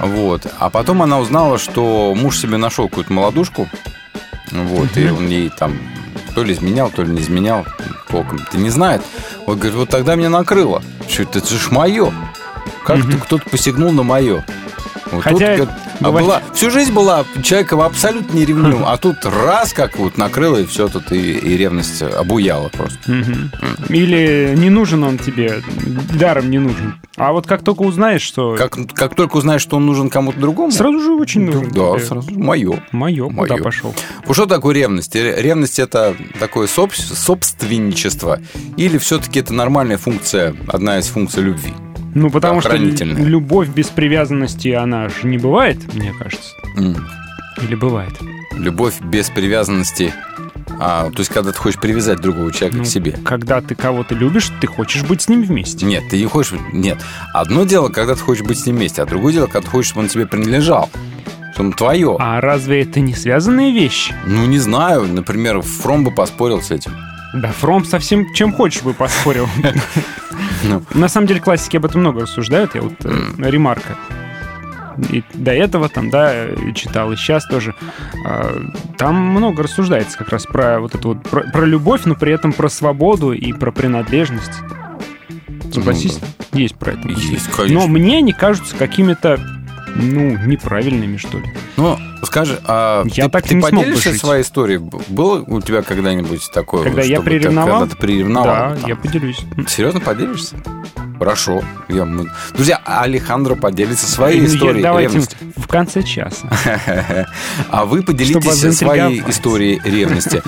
Вот. А потом она узнала, что муж себе нашел какую-то молодушку. Вот, и он ей там то ли изменял, то ли не изменял, толком ты не знает. Вот, говорит, вот тогда меня накрыло. Что это, это же мое. Как-то кто-то посягнул на мое. Вот Хотя тут, бывает- была, всю жизнь была человеком абсолютно не ревнивым, а тут раз как вот накрыло, и все тут, и, и ревность обуяла просто. Или не нужен он тебе, даром не нужен. А вот как только узнаешь, что... Как, как только узнаешь, что он нужен кому-то другому, Сразу же очень нужен. да, тебе. сразу мое. Мое, куда пошел? Ну, Что такое ревность? Ре- Ревность это такое соб- собственничество или все-таки это нормальная функция, одна из функций любви? Ну, потому что любовь без привязанности, она же не бывает, мне кажется. М. Или бывает? Любовь без привязанности А, то есть, когда ты хочешь привязать другого человека Ну, к себе. Когда ты кого-то любишь, ты хочешь быть с ним вместе. Нет, ты не хочешь... Нет. Одно дело, когда ты хочешь быть с ним вместе, а другое дело, когда ты хочешь, чтобы он тебе принадлежал. Чтобы он твое. А разве это не связанные вещи? Ну, не знаю. Например, Фром бы поспорил с этим. Да, Фром совсем чем хочешь бы поспорил. Ну. На самом деле классики об этом много рассуждают. Я вот э, ремарка. И до этого там, да, и читал, и сейчас тоже. А, Там много рассуждается как раз про вот эту вот, про, про любовь, но при этом про свободу и про принадлежность. Согласись, есть про это. Ну Есть, конечно. Но мне они кажутся какими-то, ну, неправильными, что ли. Ну, скажи, а Я ты, так ты не смог поделишься жить. своей историей? Было у тебя когда-нибудь такое? Когда я чтобы ты- приревновал? Когда ты приревновал? Да, там? я поделюсь. Серьезно поделишься? Хорошо. Я, Друзья, Алехандро поделится своей Ну, историей Давайте ревности. в конце часа. А вы поделитесь своей историей ревности.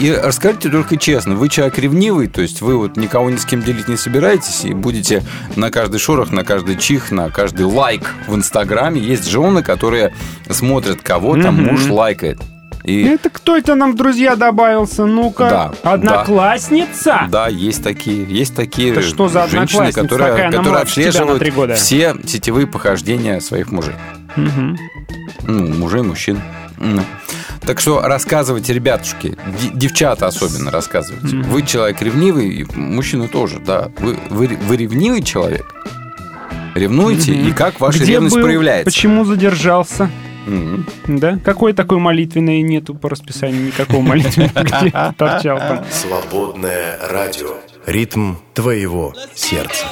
И расскажите только честно, вы человек ревнивый, то есть вы вот никого ни с кем делить не собираетесь и будете на каждый шорох, на каждый чих, на каждый лайк в Инстаграме. Есть жены, которые смотрят, кого там муж лайкает. И Это кто это нам друзья добавился? Ну-ка. Да, Одноклассница? Да, есть такие, есть такие Это что за женщины, которые, такая? Она которые отслеживают все сетевые похождения своих мужей. Мгм. Ну, мужей, мужчин. Так что рассказывайте, ребятушки, девчата особенно рассказывайте. Вы человек ревнивый, и мужчины тоже, да. Вы, вы, вы ревнивый человек? Ревнуете? Мгм. И как ваша Где ревность был? проявляется? Почему задержался? Мгм. Да? Какой такой молитвенной нету по расписанию никакого молитвенного, где торчал там. Свободное радио. Ритм твоего сердца.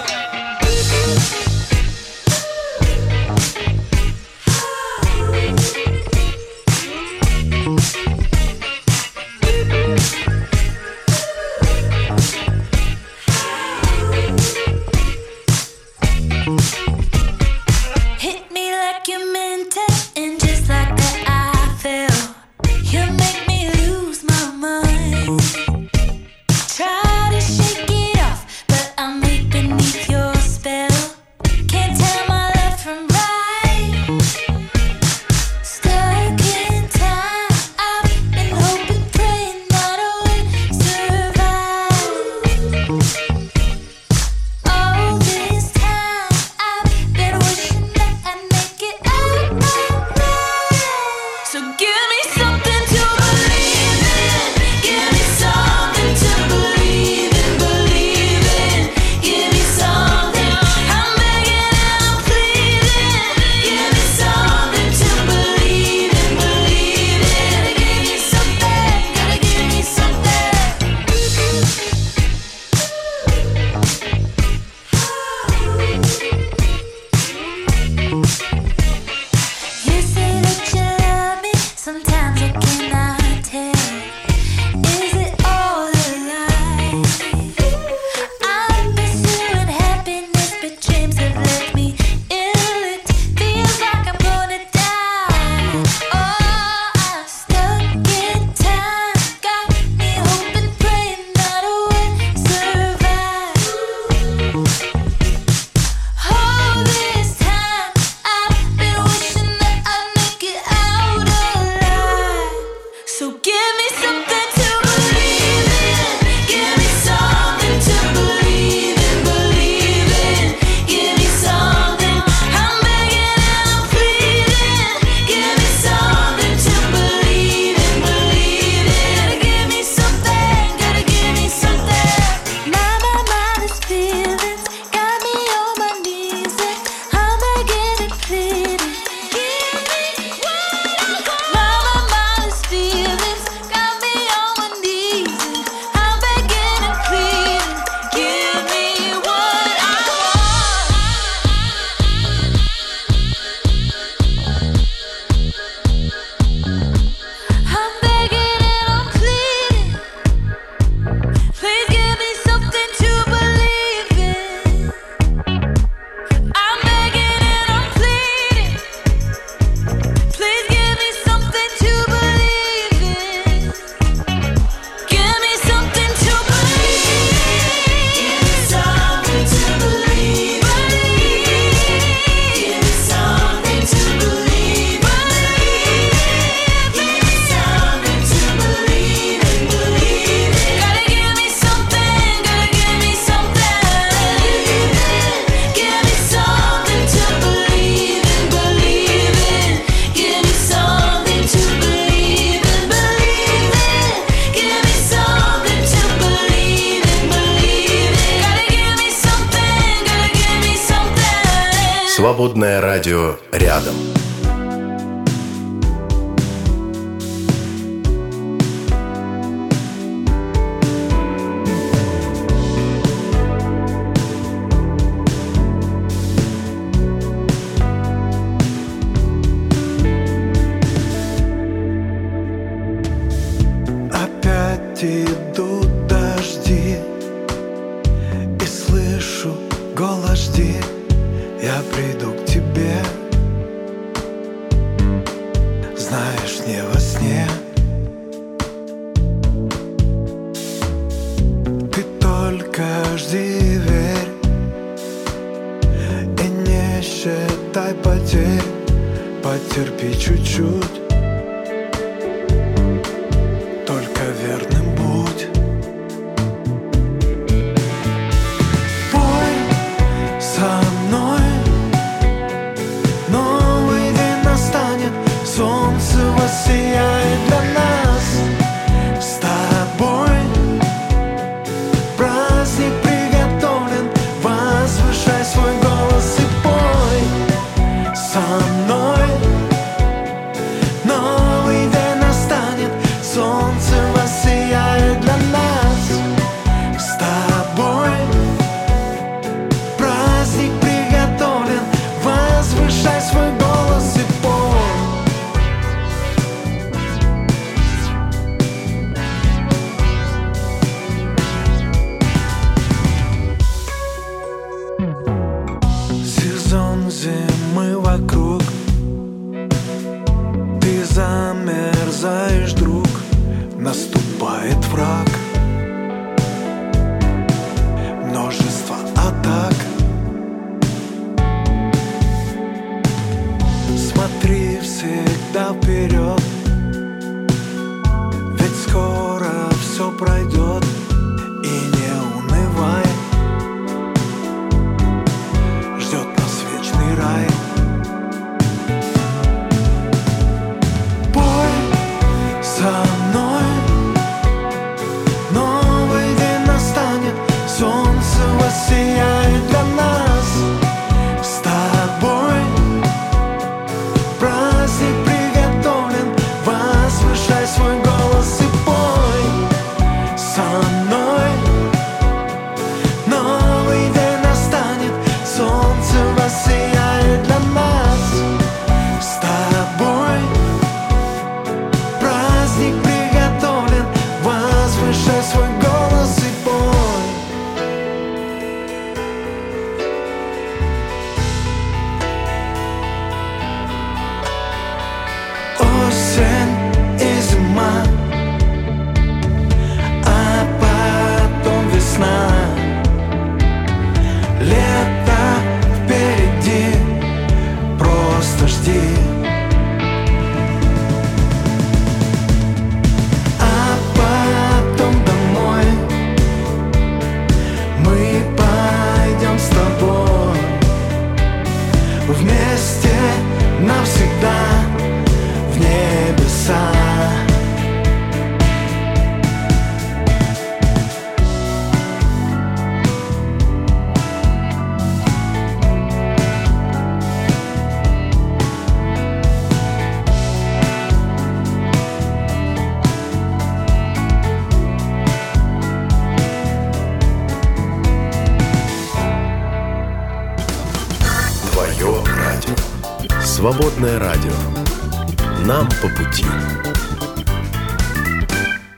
Пути.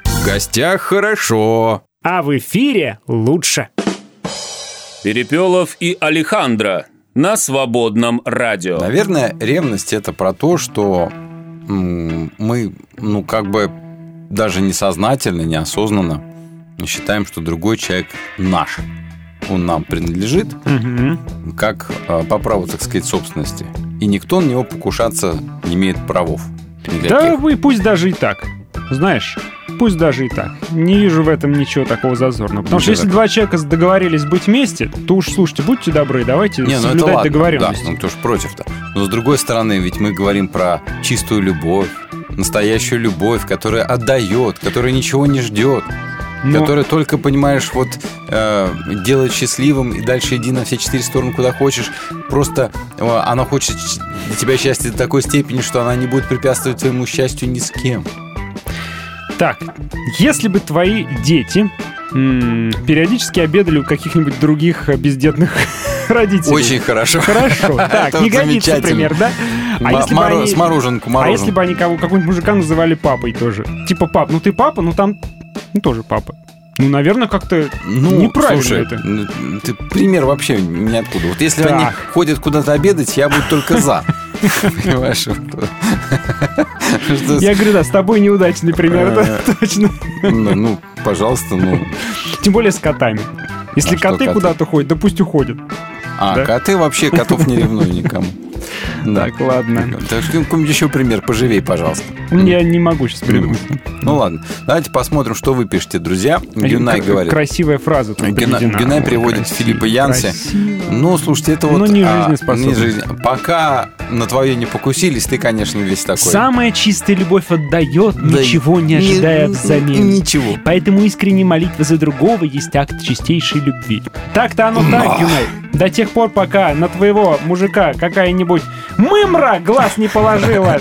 В гостях хорошо. А в эфире лучше. Перепелов и Алехандро на свободном радио. Наверное, ревность это про то, что мы, ну, как бы даже несознательно, неосознанно считаем, что другой человек наш. Он нам принадлежит, как э, по праву, так сказать, собственности. И никто на него покушаться не имеет правов. Никаких. Да и пусть даже и так. Знаешь, пусть даже и так. Не вижу в этом ничего такого зазорного. Потому что если два человека договорились быть вместе, то уж слушайте, будьте добры, давайте Не, ну это соблюдать ладно, договоренности. Да, ну кто ж против-то. Но с другой стороны, ведь мы говорим про чистую любовь, настоящую любовь, которая отдает, которая ничего не ждет. Но- которая только, понимаешь, вот э, делает счастливым, и дальше иди на все четыре стороны, куда хочешь. Просто э, она хочет для тебя счастья до такой степени, что она не будет препятствовать твоему счастью ни с кем. Так, если бы твои дети м, периодически обедали у каких-нибудь других э, бездетных родителей. Очень хорошо. Хорошо. Так, не годится пример, да? А М- если бы моро- они- С мороженку, А мороженку. если бы они кого- какого-нибудь мужика называли папой тоже? Типа, пап, ну ты папа, ну там ну, тоже папа. Ну, наверное, как-то Ну, неправильно слушай, это. н- ты пример вообще ниоткуда. Вот если Так. они ходят куда-то обедать, я буду только за. Понимаешь? Я говорю, да, с тобой неудачный пример, это точно. Ну, ну, пожалуйста, ну. Тем более с котами. Если А коты куда-то ходят, да пусть уходят. А, коты вообще котов не ревную никому. Да. Так, ладно. Так, какой-нибудь еще пример поживей, пожалуйста. Я не могу сейчас придумать. Ну ладно, давайте посмотрим, что вы пишете, друзья. Гюнай говорит. Красивая фраза тут. Гюнай приводит Филиппа красиво. Ну, слушайте, это Ну, вот... не а, жизнеспособно. Пока на твое не покусились, ты, конечно, весь такой. Самая чистая любовь отдает, Да ничего не ожидая взамен. Ничего. Поэтому искренняя молитва за другого есть акт чистейшей любви. Так-то оно так, Юнай. До тех пор, пока на твоего мужика какая-нибудь мымра глаз не положила.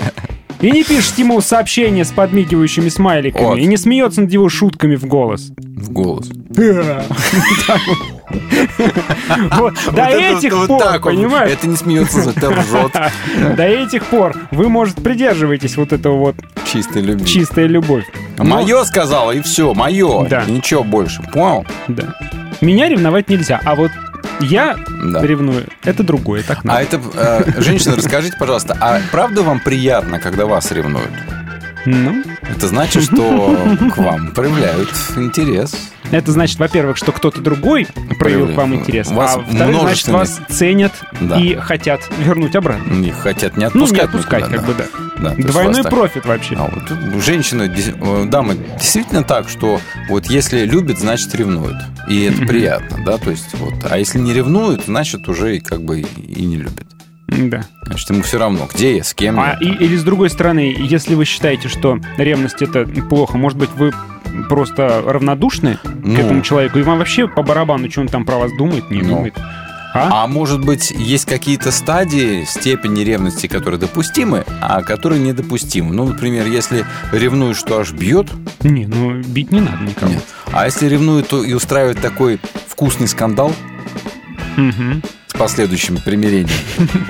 И не пишет ему сообщения с подмигивающими смайликами. Вот. И не смеется над его шутками в голос. В голос. До этих пор, понимаешь? Это не смеется, это ржет. До этих пор вы, может, придерживаетесь вот этого вот Чистой любви. чистая любовь. Но- Мое сказала, и все, мое. Ничего больше. Понял? Да. Меня ревновать нельзя, а вот я Да. ревную. Это другое, так надо. А это, э, женщина, расскажите, пожалуйста, а правда вам приятно, когда вас ревнуют? Ну, Это значит, что к вам проявляют интерес. это значит, во-первых, что кто-то другой проявил к вам интерес, У вас а во-вторых, значит, вас ценят Да. и хотят вернуть обратно. Их хотят не Ну, отпускать. не отпускать, никуда, как бы, да. Да, Двойной вас так- профит вообще. А вот женщина, э, дамы, действительно так, что вот если любит, значит ревнует. И это приятно, да, то есть вот. А если не ревнует, значит уже и как бы и не любит. Да. Значит, ему все равно, где я, с кем А, я. и, или с другой стороны, если вы считаете, что ревность это плохо, может быть, вы просто равнодушны к Ну. этому человеку, и вам вообще по барабану, что он там про вас думает, не Ну. думает. А? А может быть, есть какие-то стадии степени ревности, которые допустимы, а которые недопустимы. Ну, например, если ревнует, что аж бьет, Не, ну бить не надо никого. нет. А если ревнует то и устраивает такой вкусный скандал Мгм. Последующим примирением,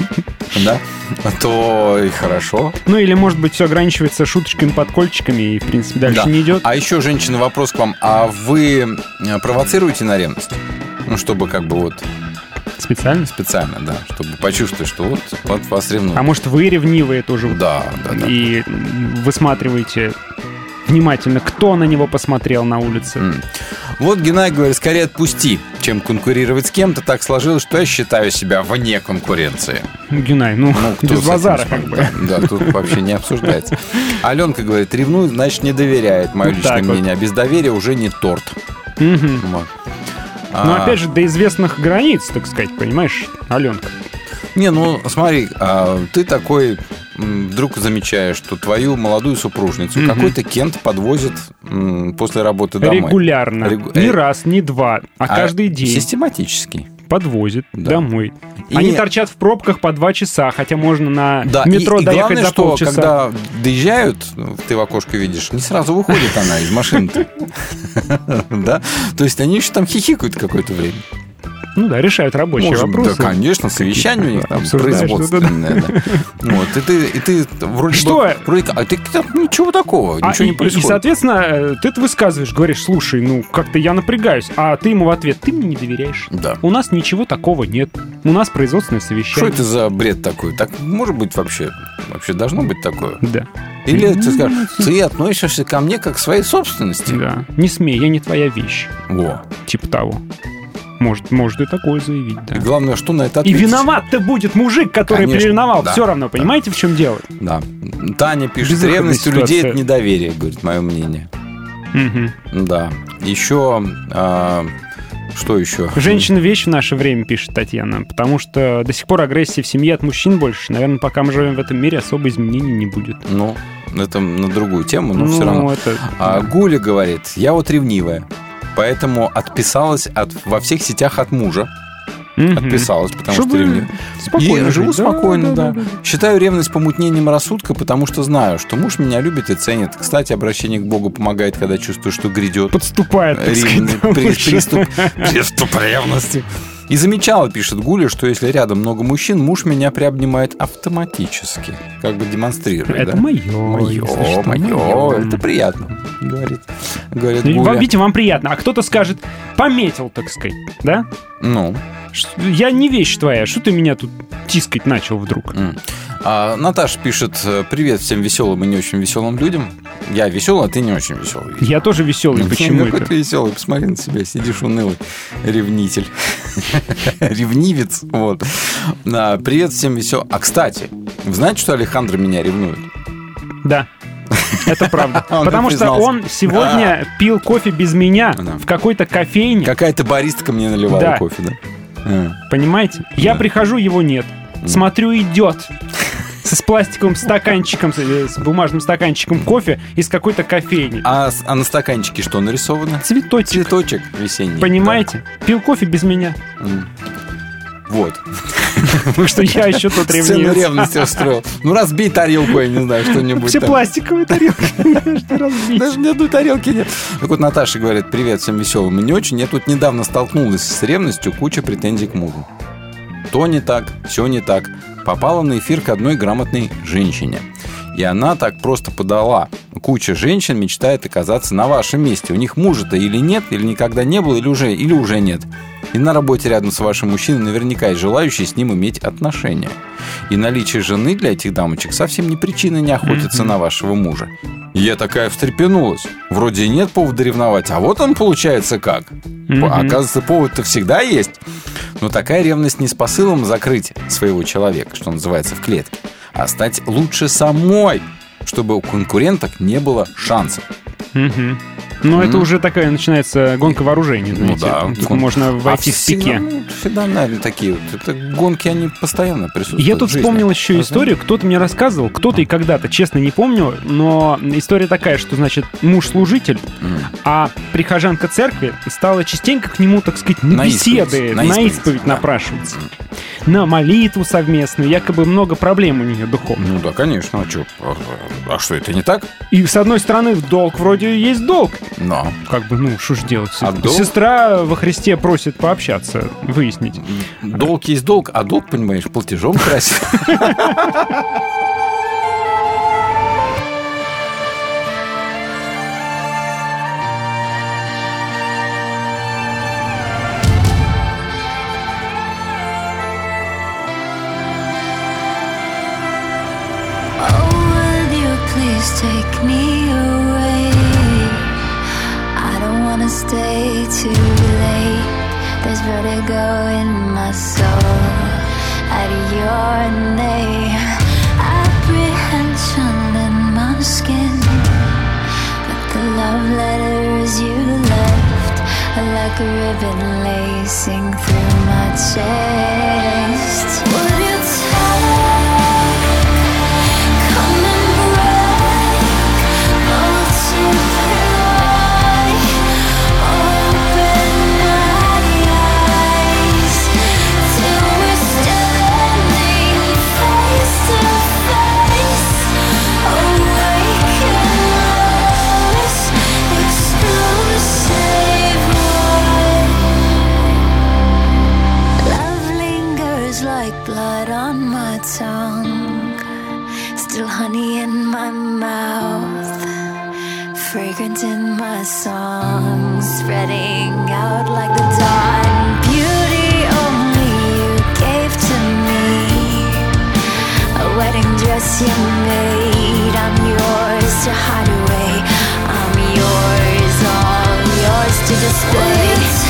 да, то и хорошо. Ну или, может быть, все ограничивается шуточками, подкольчиками и, в принципе, дальше Да. не идет. А еще, женщина, вопрос к вам. А вы э, провоцируете на ревность? Ну, чтобы как бы вот Специально? специально, да, чтобы почувствовать, что вот, вот вас ревнуют. А может, вы ревнивые тоже? Да, да, да. И высматриваете внимательно, кто на него посмотрел на улице. М. Вот Геннадий говорит, скорее отпусти, чем конкурировать с кем-то. Так сложилось, что я считаю себя вне конкуренции. Гюнай, ну, Ну, без базара как бы. Да, да, тут вообще не обсуждается. Аленка говорит, ревнует, значит, не доверяет, мое Вот личное так вот. мнение. А без доверия уже не торт. Мгм. Вот. Но А, опять же, до известных границ, так сказать, понимаешь, Аленка. Не, ну смотри, а, ты такой вдруг замечаешь, что твою молодую супружницу Мгм. какой-то Кент подвозит после работы домой. Регулярно. Регу- Не э, раз, не два, а, каждый день. Систематически. Подвозит Да. домой. И- Они торчат в пробках по два часа, хотя можно на Да, метро и, и доехать главное, за что полчаса. когда доезжают, ты в окошко видишь, не сразу выходит она из машины. Да? То есть они еще там хихикают какое-то время. Ну да, решают рабочие Может, вопросы. Да, конечно, совещание у них там производственное. да. Вот, и ты, и ты вроде Что? бы... Вроде, а ты там ничего такого, А, ничего и, не и, происходит. соответственно, э, ты это высказываешь, говоришь, слушай, ну как-то я напрягаюсь, а ты ему в ответ, ты мне не доверяешь. Да. У нас ничего такого нет. У нас производственное Что совещание. это за бред такой? Так может быть вообще? Вообще должно быть такое? Да. Или ты скажешь, ты относишься ко мне как к своей собственности? Да. Не смей, я не твоя вещь. Во. Типа того. Может, может и такое заявить, да. И главное, что на это И ответить? виноват-то будет мужик, который Конечно, переревновал. да. Все равно, понимаете, в чем дело? Да. Таня пишет, Безвыходная ревность у людей ситуация. это недоверие, говорит, мое мнение. Мгм. Да. Еще... а, что еще? Женщина вещь в наше время, пишет Татьяна, потому что до сих пор агрессии в семье от мужчин больше. Наверное, пока мы живем в этом мире, особо изменений не будет. Ну, это на другую тему, но Ну, все равно. это- А Гуля говорит, я вот ревнивая. Поэтому отписалась от, во всех сетях от мужа. Мгм. Отписалась, потому Чтобы что ревнивая. спокойно И живу. Да, спокойно, да, да, да. Считаю ревность помутнением рассудка, потому что знаю, что муж меня любит и ценит. Кстати, обращение к Богу помогает, когда чувствую, что гредет. Подступает, так сказать, Ревный при- приступ, приступ ревности. И замечала, пишет Гуля, что если рядом много мужчин, муж меня приобнимает автоматически. Как бы демонстрирует. Это да? Мое, что, мое. моё. Это приятно, говорит, говорит Ну, Гуля. Вам, видите, вам приятно. А кто-то скажет, пометил, так сказать, да? Ну. Я не вещь твоя, что ты меня тут тискать начал вдруг? А, Наташа пишет, э, привет всем веселым и не очень веселым людям. Я веселый, а ты не очень веселый. Я тоже веселый, почему Какой это? ты веселый, посмотри на себя, сидишь унылый, ревнитель. Ревнивец, вот. Привет всем веселым. А, кстати, вы знаете, что Алехандро меня ревнует? Да. Это правда. Он Потому что он сегодня пил кофе без меня в какой-то кофейне. Какая-то баристка мне наливала Да. кофе, да? А. Понимаете? Я прихожу, его нет. Смотрю, идет. С пластиковым стаканчиком, с, э, с бумажным стаканчиком кофе из какой-то кофейни. А, а на стаканчике что нарисовано? Цветочек. Цветочек весенний. Понимаете? Пил кофе без меня. Вот. Потому что я еще тут Сцену ревнивец. ревности устроил. Ну, разбей тарелку, я не знаю, что-нибудь Все там. пластиковые тарелки. Даже ни одной тарелки нет. Так вот, Наташа говорит, привет всем веселым и не очень. Я тут недавно столкнулась с ревностью, куча претензий к мужу. То не так, все не так. Попала на эфир к одной грамотной женщине. И она так просто подала. Куча женщин мечтает оказаться на вашем месте. У них мужа-то или нет, или никогда не было, или уже, или уже нет. И на работе рядом с вашим мужчиной наверняка есть желающие с ним иметь отношения. И наличие жены для этих дамочек совсем не причина не охотиться на вашего мужа. И я такая встрепенулась. Вроде и нет повода ревновать, а вот он получается как. Оказывается, повод-то всегда есть. Но такая ревность не с посылом закрыть своего человека, что называется, в клетке, а стать лучше самой, чтобы у конкуренток не было шансов. Мгм. Ну, это уже такая начинается гонка вооружений, Ну знаете. да. Тут гон- можно войти А в пике. ну, наверное, такие вот. Это гонки, они постоянно присутствуют. Я тут вспомнил еще Разве? историю, кто-то мне рассказывал, кто-то и когда-то, честно не помню, но история такая, что, значит, муж служитель, а прихожанка церкви стала частенько к нему, так сказать, на, На исповедь, беседы, на на исповедь, исповедь, да. напрашиваться, на молитву совместную, якобы много проблем у нее духовных. Ну да, конечно. А что? А что, это не так? И с одной стороны, долг вроде есть долг. Но. Как бы, ну, что ж делать? А долг? Сестра во Христе просит пообщаться, выяснить. Долг есть долг, а долг, понимаешь, платежом красит. stay too late. There's vertigo in my soul at your name. Apprehension in my skin. But the love letters you left are like a ribbon lacing through my chest. My song, spreading out like the dawn. Beauty only you gave to me, a wedding dress you made. I'm yours to hide away. I'm yours, all yours to display.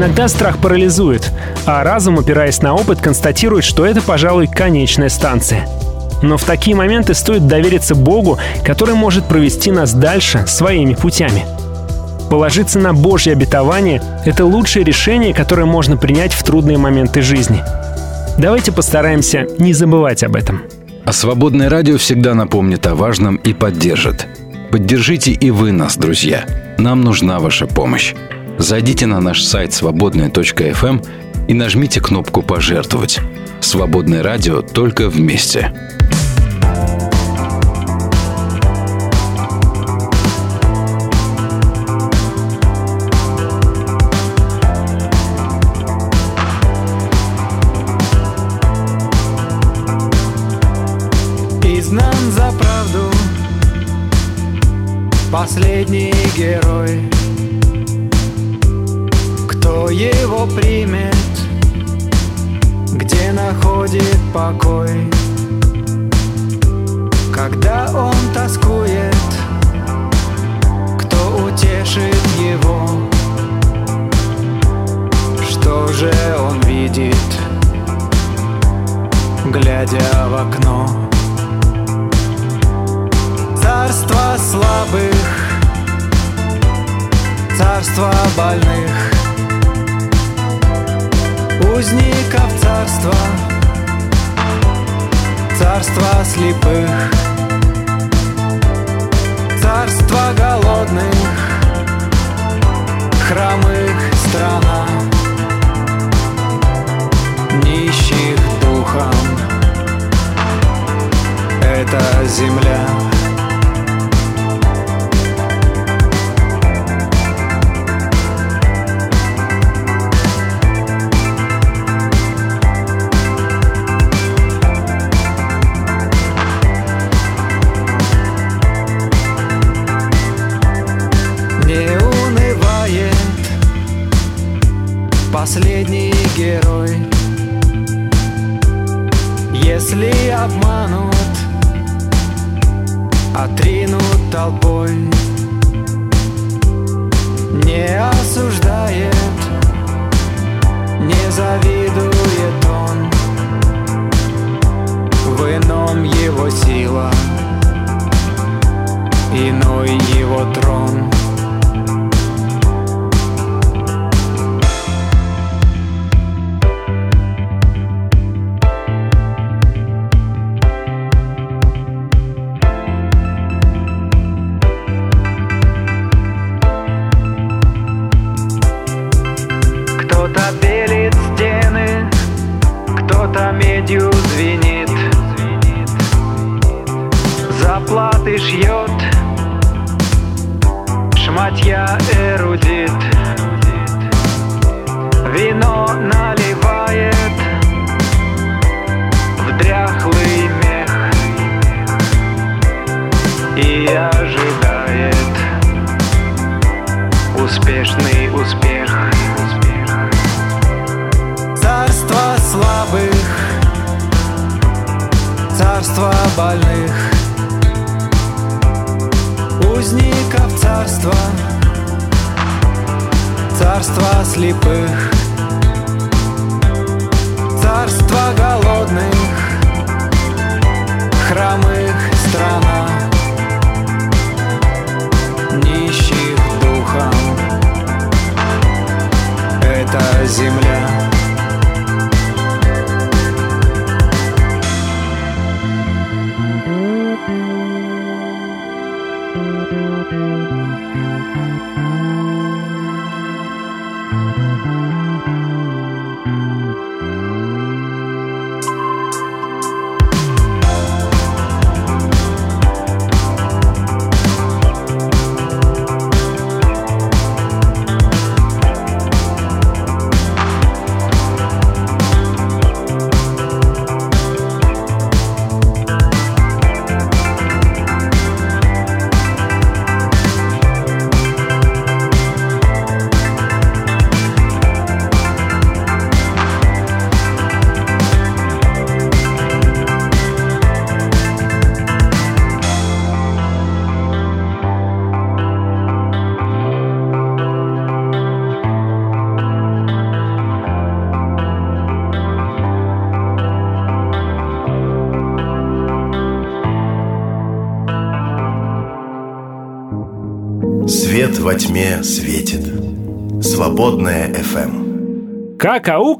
Иногда страх парализует, а разум, опираясь на опыт, констатирует, что это, пожалуй, конечная станция. Но в такие моменты стоит довериться Богу, который может провести нас дальше своими путями. Положиться на Божье обетование – это лучшее решение, которое можно принять в трудные моменты жизни. Давайте постараемся не забывать об этом. А «Свободное радио» всегда напомнит о важном и поддержит. Поддержите и вы нас, друзья. Нам нужна ваша помощь. Зайдите на наш сайт свободная.фм и нажмите кнопку «Пожертвовать». «Свободное радио» только вместе. Изгнан за правду Последний герой Кто его примет Где находит покой. Когда он тоскует Кто утешит его? Что же он видит Глядя в окно? Царство слабых, царство больных, узников царства, царство слепых, царство голодных, хромых страна, нищих духом. Это земля. Не осуждает Не завидует он. В ином его сила Иной его трон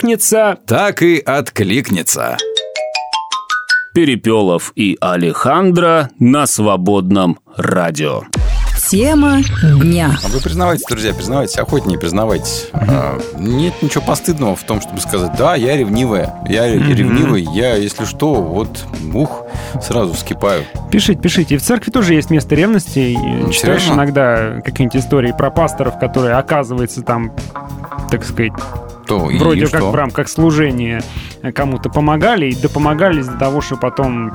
Аукнется, так и откликнется. Перепелов и Алехандро на свободном радио. Тема дня. А вы признавайтесь, друзья, признавайтесь, охотнее признавайтесь. А, нет ничего постыдного в том, чтобы сказать, да, я ревнивая, я Мгм. ревнивый, я, если что, вот, ух, сразу вскипаю. Пишите, пишите. И в церкви тоже есть место ревности. И читаешь серьезно? иногда какие-нибудь истории про пасторов, которые, оказывается, там, так сказать, То, и вроде как что? в рамках служения кому-то помогали, и допомогали из-за того, что потом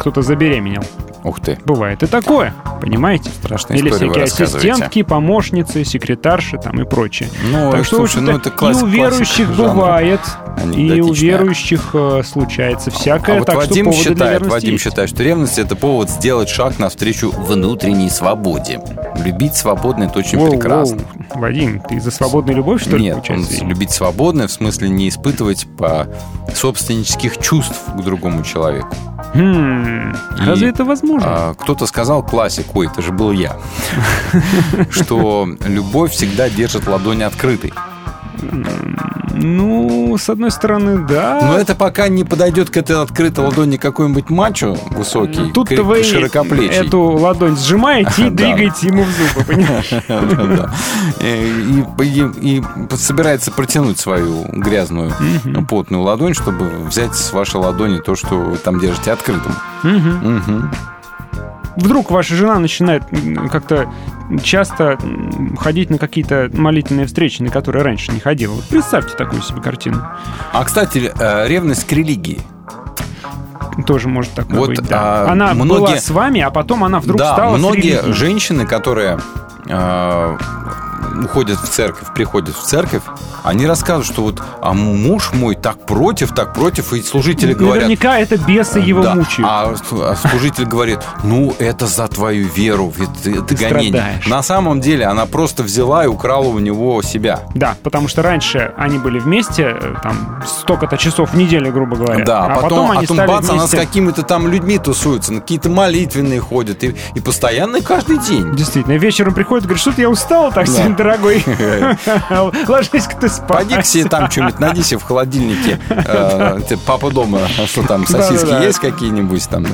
кто-то забеременел. Ух ты. Бывает и такое, понимаете? Страшные Или всякие ассистентки, помощницы, секретарши там и прочее. Ну, так что, слушай, ну, это классик- и у верующих классика бывает, и у верующих э, случается всякое. А вот так что Вадим для считает, Вадим есть. считает, что ревность это повод сделать шаг навстречу внутренней свободе. Любить свободно это очень Воу, прекрасно. воу. Вадим, ты за свободную любовь, что ли, Нет, он любить свободно, в смысле не испытывать по собственнических чувств к другому человеку. Хм, И, разве это возможно? а, кто-то сказал классик, ой, это же был я, что любовь всегда держит ладонь открытой. Ну, с одной стороны, да. Но это пока не подойдет к этой открытой ладони какой-нибудь мачо высокий, Тут-то кри- вы широкоплечий. эту ладонь сжимаете и двигаете ему в зубы, понимаешь? И- и собирается протянуть свою грязную потную ладонь, чтобы взять с вашей ладони то, что вы там держите открытым. Вдруг ваша жена начинает как-то часто ходить на какие-то молитвенные встречи, на которые раньше не ходила. Вот представьте такую себе картину. А, кстати, э, ревность к религии. Тоже может такое Вот, быть, да. а, она была многие- с вами, а потом она вдруг да, стала многие женщины, которые э, уходят в церковь, приходят в церковь, они рассказывают, что вот а муж мой так против, так против, и служители говорят... Наверняка это бесы его Да, мучают. А, а служитель говорит, ну, это за твою веру, это, это Ты гонение. страдаешь. На самом деле она просто взяла и украла у него себя. Да, потому что раньше они были вместе, э, там, столько-то часов в неделю, грубо говоря. Да, а потом, они а потом стали бац, она с вместе... какими-то там людьми тусуется, на какие-то молитвенные ходят, и, и постоянно и каждый день. Действительно, вечером приходит, говорит, что-то я устал так Да. Дорогой. Ложись-ка ты спать. Поди к себе там что-нибудь найди себе в холодильнике. э, папа дома, что там, сосиски есть какие-нибудь там? да?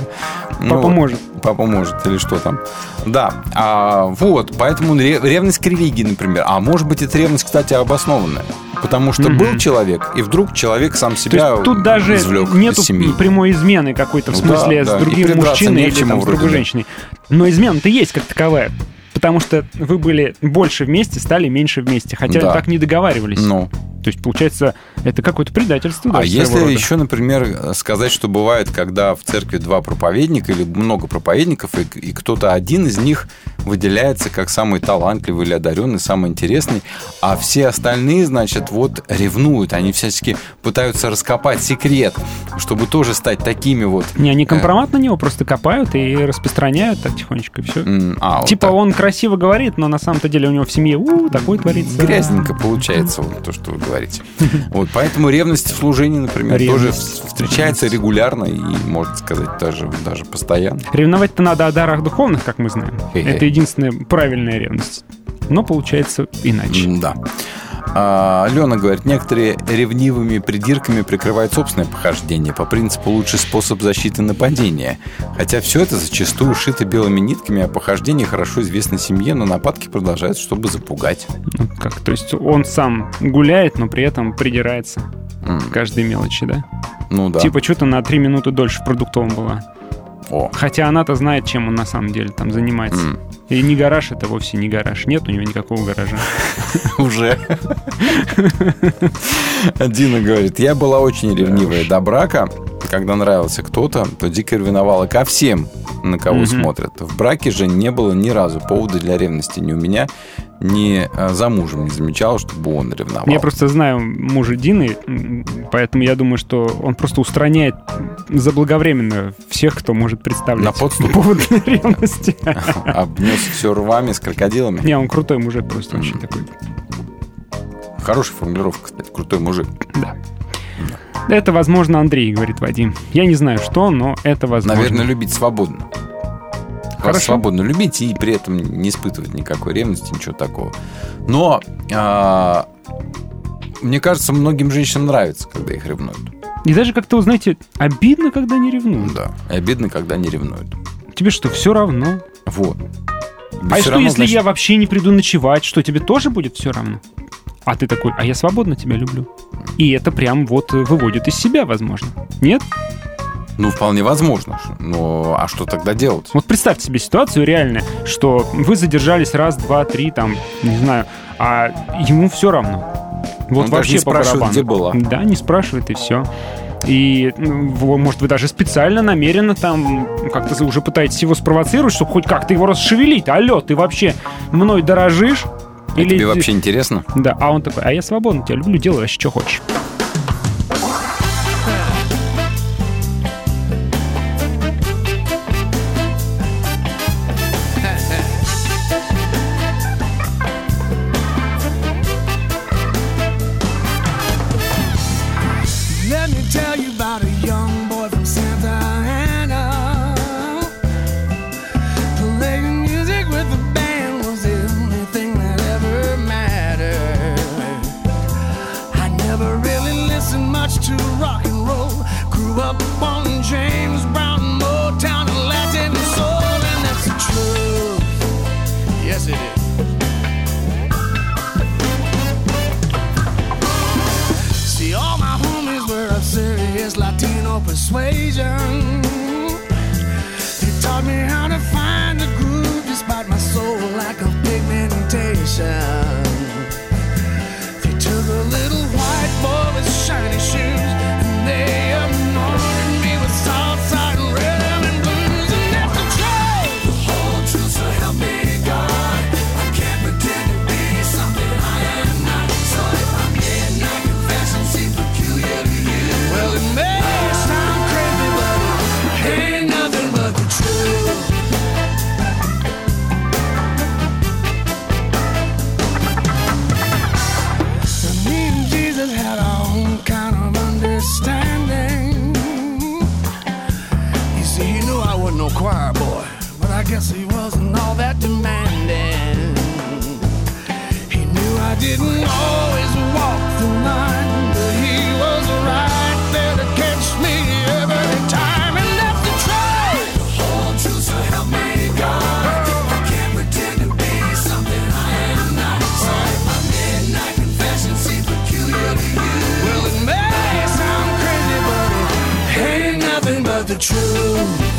Ну, Папа может. Папа может, или что там. Да, а, вот, поэтому ре- ревность к религии, например. А может быть, это ревность, кстати, обоснованная. Потому что Мгм. был человек, и вдруг человек сам То себя есть тут даже нету из семьи. прямой измены какой-то, в Ну да, смысле, да, с и другим мужчиной или там, с другой женщиной. Но измена-то есть как таковая. Потому что вы были больше вместе, стали меньше вместе. Хотя Да. так не договаривались. Ну. То есть, получается, это какое-то предательство. А даже своего если рода. еще, например, сказать, что бывает, когда в церкви два проповедника или много проповедников, и, и кто-то один из них выделяется как самый талантливый или одаренный, самый интересный, а все остальные, значит, вот ревнуют, они всячески пытаются раскопать секрет, чтобы тоже стать такими вот. Не, они компромат на него просто копают и распространяют так тихонечко, и все. а, вот типа так. он красиво говорит, но на самом-то деле у него в семье у, такой творится. Грязненько получается вот то, что вы говорите. Вот, поэтому ревность в служении, например, тоже Ревность. встречается регулярно и, можно сказать, даже, даже постоянно. Ревновать-то надо о дарах духовных, как мы знаем. Хе-хе. Это единственная правильная ревность. Но получается иначе. Да. А, Алена говорит, некоторые ревнивыми придирками прикрывают собственное похождение по принципу лучший способ защиты нападения. Хотя все это зачастую шито белыми нитками, а похождение хорошо известно семье, но нападки продолжаются, чтобы запугать. Ну, как, то есть он сам гуляет, но при этом придирается к каждой мелочи, да? Ну да. Типа, что-то на три минуты дольше в продуктовом была. О. Хотя она-то знает, чем он на самом деле там занимается. М. И не гараж это вовсе не гараж. Нет у него никакого гаража. Уже. Дина говорит, я была очень ревнивая до брака. Когда нравился кто-то, то дико ревновала ко всем, на кого Мгм. смотрят. В браке же не было ни разу повода для ревности ни у меня, ни э, за мужем не замечала, чтобы он ревновал. Я просто знаю мужа Дины, поэтому я думаю, что он просто устраняет заблаговременно всех, кто может представлять На подступе? повод для ревности. Обнес все рвами с крокодилами. Не, он крутой мужик просто очень такой. Хорошая формулировка, кстати, крутой мужик. Да. Это, возможно, Андрей, говорит Вадим. Я не знаю, что, но это возможно. Наверное, любить свободно. Хорошо. свободно любить и при этом не испытывать никакой ревности, ничего такого. Но а, мне кажется, многим женщинам нравится, когда их ревнуют. И даже как-то, знаете, обидно, когда не ревнуют. Да. И обидно, когда не ревнуют. Тебе что, все равно? Вот. а что, если я вообще не приду ночевать, что тебе тоже будет все равно? А ты такой, а я свободно тебя люблю. И это прям вот выводит из себя, возможно. Нет? Ну, вполне возможно. Но а что тогда делать? Вот представьте себе ситуацию реальную, что вы задержались раз, два, три, там, не знаю, а ему все равно. Вот Он вообще даже не спрашивает, барабану. где была. Да, не спрашивает и все. И, ну, может, вы даже специально, намеренно там как-то уже пытаетесь его спровоцировать, чтобы хоть как-то его расшевелить. Алло, ты вообще мной дорожишь? А тебе вообще интересно? Да, а он такой, а я свободно тебя люблю, делай вообще, что хочешь. The truth.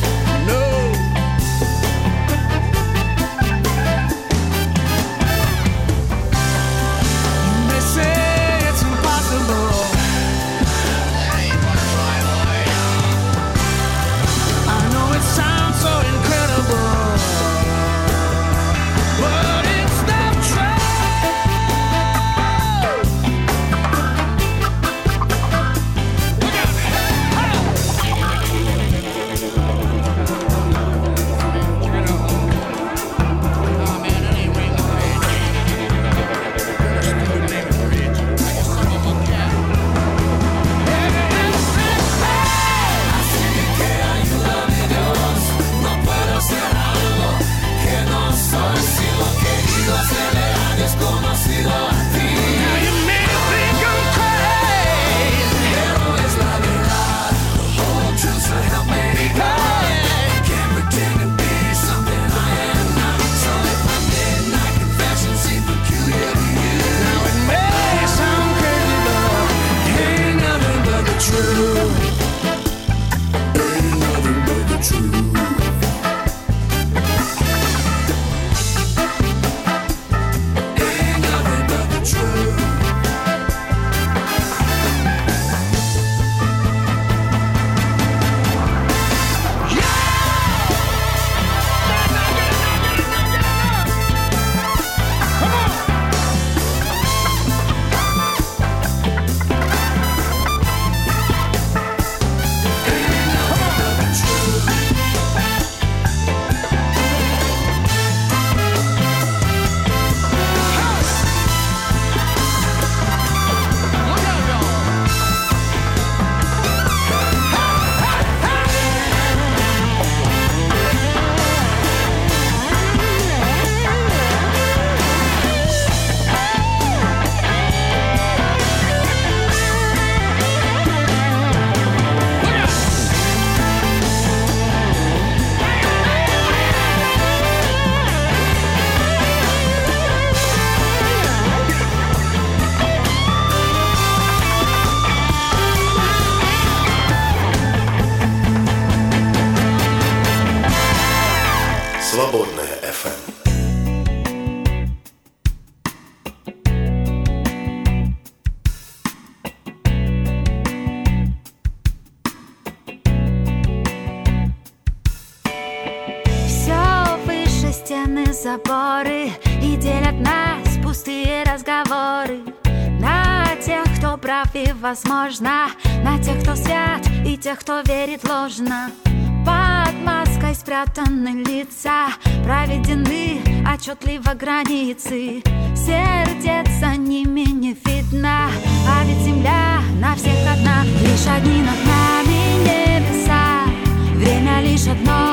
Прав и возможно На тех, кто свят и тех, кто верит ложно. Под маской спрятаны лица Проведены отчетливо границы. Сердец за ними не видно А ведь земля на всех одна. Лишь одни над нами небеса Время лишь одно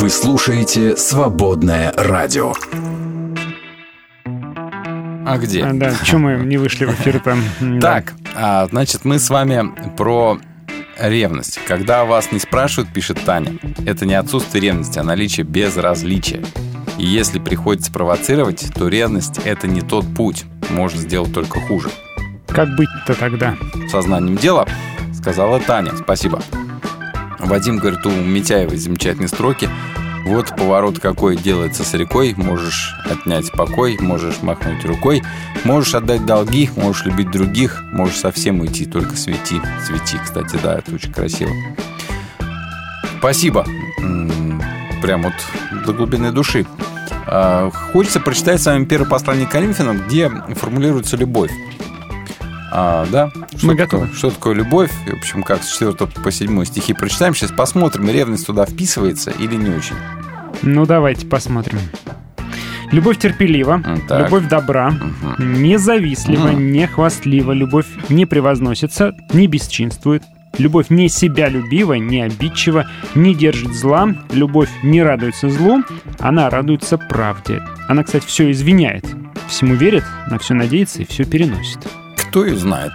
Вы слушаете «Свободное радио». А где? А, да, что мы не вышли в эфир там? Так, а, значит, мы с вами про ревность. Когда вас не спрашивают, пишет Таня, это не отсутствие ревности, а наличие безразличия. И если приходится провоцировать, то ревность — это не тот путь. Может сделать только хуже. Как быть-то тогда? Сознанием дела, сказала Таня. Спасибо. Вадим говорит, у Митяевой замечательные строки. Вот поворот какой делается с рекой. Можешь отнять покой, можешь махнуть рукой. Можешь отдать долги, можешь любить других. Можешь совсем уйти, только свети. Свети, кстати, да, это очень красиво. Спасибо. Прям вот до глубины души. А, Хочется прочитать с вами первое послание Коринфянам, где формулируется любовь. А, да? Что Мы такое- готовы. Что такое любовь? И, в общем, как с 4 по 7 стихи прочитаем. Сейчас посмотрим, ревность туда вписывается или не очень. Ну, давайте посмотрим. Любовь терпелива, так. любовь добра, не завистлива, Мгм. не хвастлива, любовь не превозносится, не бесчинствует, любовь не себялюбива, не обидчива, не держит зла, любовь не радуется злу, она радуется правде. Она, кстати, все извиняет, всему верит, на все надеется и все переносит. Кто ее знает?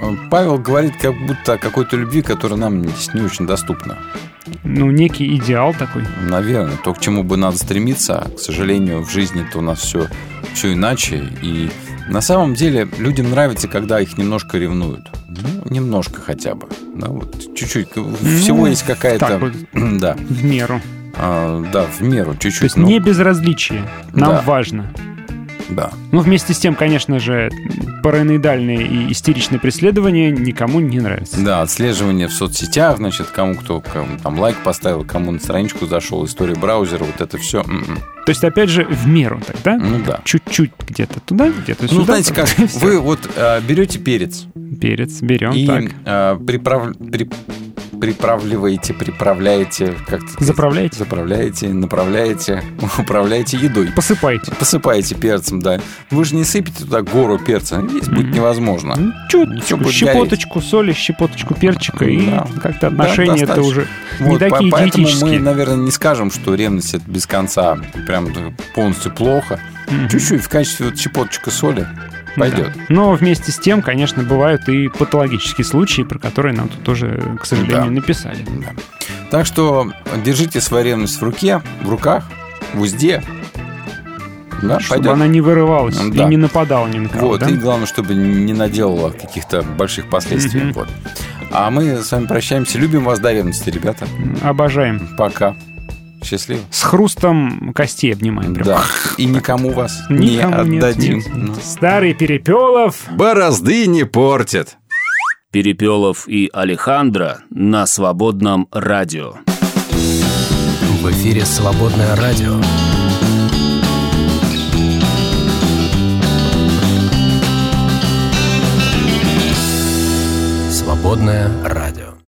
Э, Павел говорит как будто о какой-то любви, которая нам здесь не очень доступна. Ну, некий идеал такой. Наверное, то, к чему бы надо стремиться, а, к сожалению, в жизни-то у нас все, все иначе. И на самом деле людям нравится, когда их немножко ревнуют. Ну, немножко хотя бы. Да, вот чуть-чуть. Всего Ну, есть какая-то... вот. Да. В меру. А, да, в меру, чуть-чуть. То есть ну, не безразличие. Нам да. важно. Да. Ну, вместе с тем, конечно же, параноидальные и истеричные преследования никому не нравятся. Да, отслеживание в соцсетях, значит, кому кто кому там лайк поставил, кому на страничку зашел, история браузера, вот это все. То есть, опять же, в меру тогда? Ну да. Чуть-чуть где-то туда, где-то сюда. Ну, знаете как, вы вот э, берете перец Перец берем, и так. э, приправ- при- приправливаете, приправляете, как-то Заправляете? заправляете, направляете, управляете едой. Посыпаете. Посыпаете перцем, да. Вы же не сыпете туда гору перца, есть будет невозможно. Чуть, Всё будет щепоточку соли, щепоточку перчика, и Да. как-то Да, отношения это достаточно. уже не Вот, по- такие поэтому мы, наверное, не скажем, что ревность это без конца прям полностью плохо. Мгм. Чуть-чуть в качестве вот щепоточка соли пойдет. Да. Но вместе с тем, конечно, бывают и патологические случаи, про которые нам тут тоже, к сожалению, Да. написали. Так что держите свою ревность в руке, в руках, в узде. Да, Чтобы пойдет. она не вырывалась Да. и не нападала ни на кого. Вот, да? и главное, чтобы не наделала каких-то больших последствий. Мгм. Вот. А мы с вами прощаемся. Любим вас до ревности, ребята. Обожаем. Пока. Счастливо. С хрустом костей обнимаем. прям. Да. И никому вас Никому не нет, отдадим. нет, Ну. Старый Перепелов. Борозды не портят. Перепелов и Алехандро на свободном радио. В эфире «Свободное радио». Свободное радио.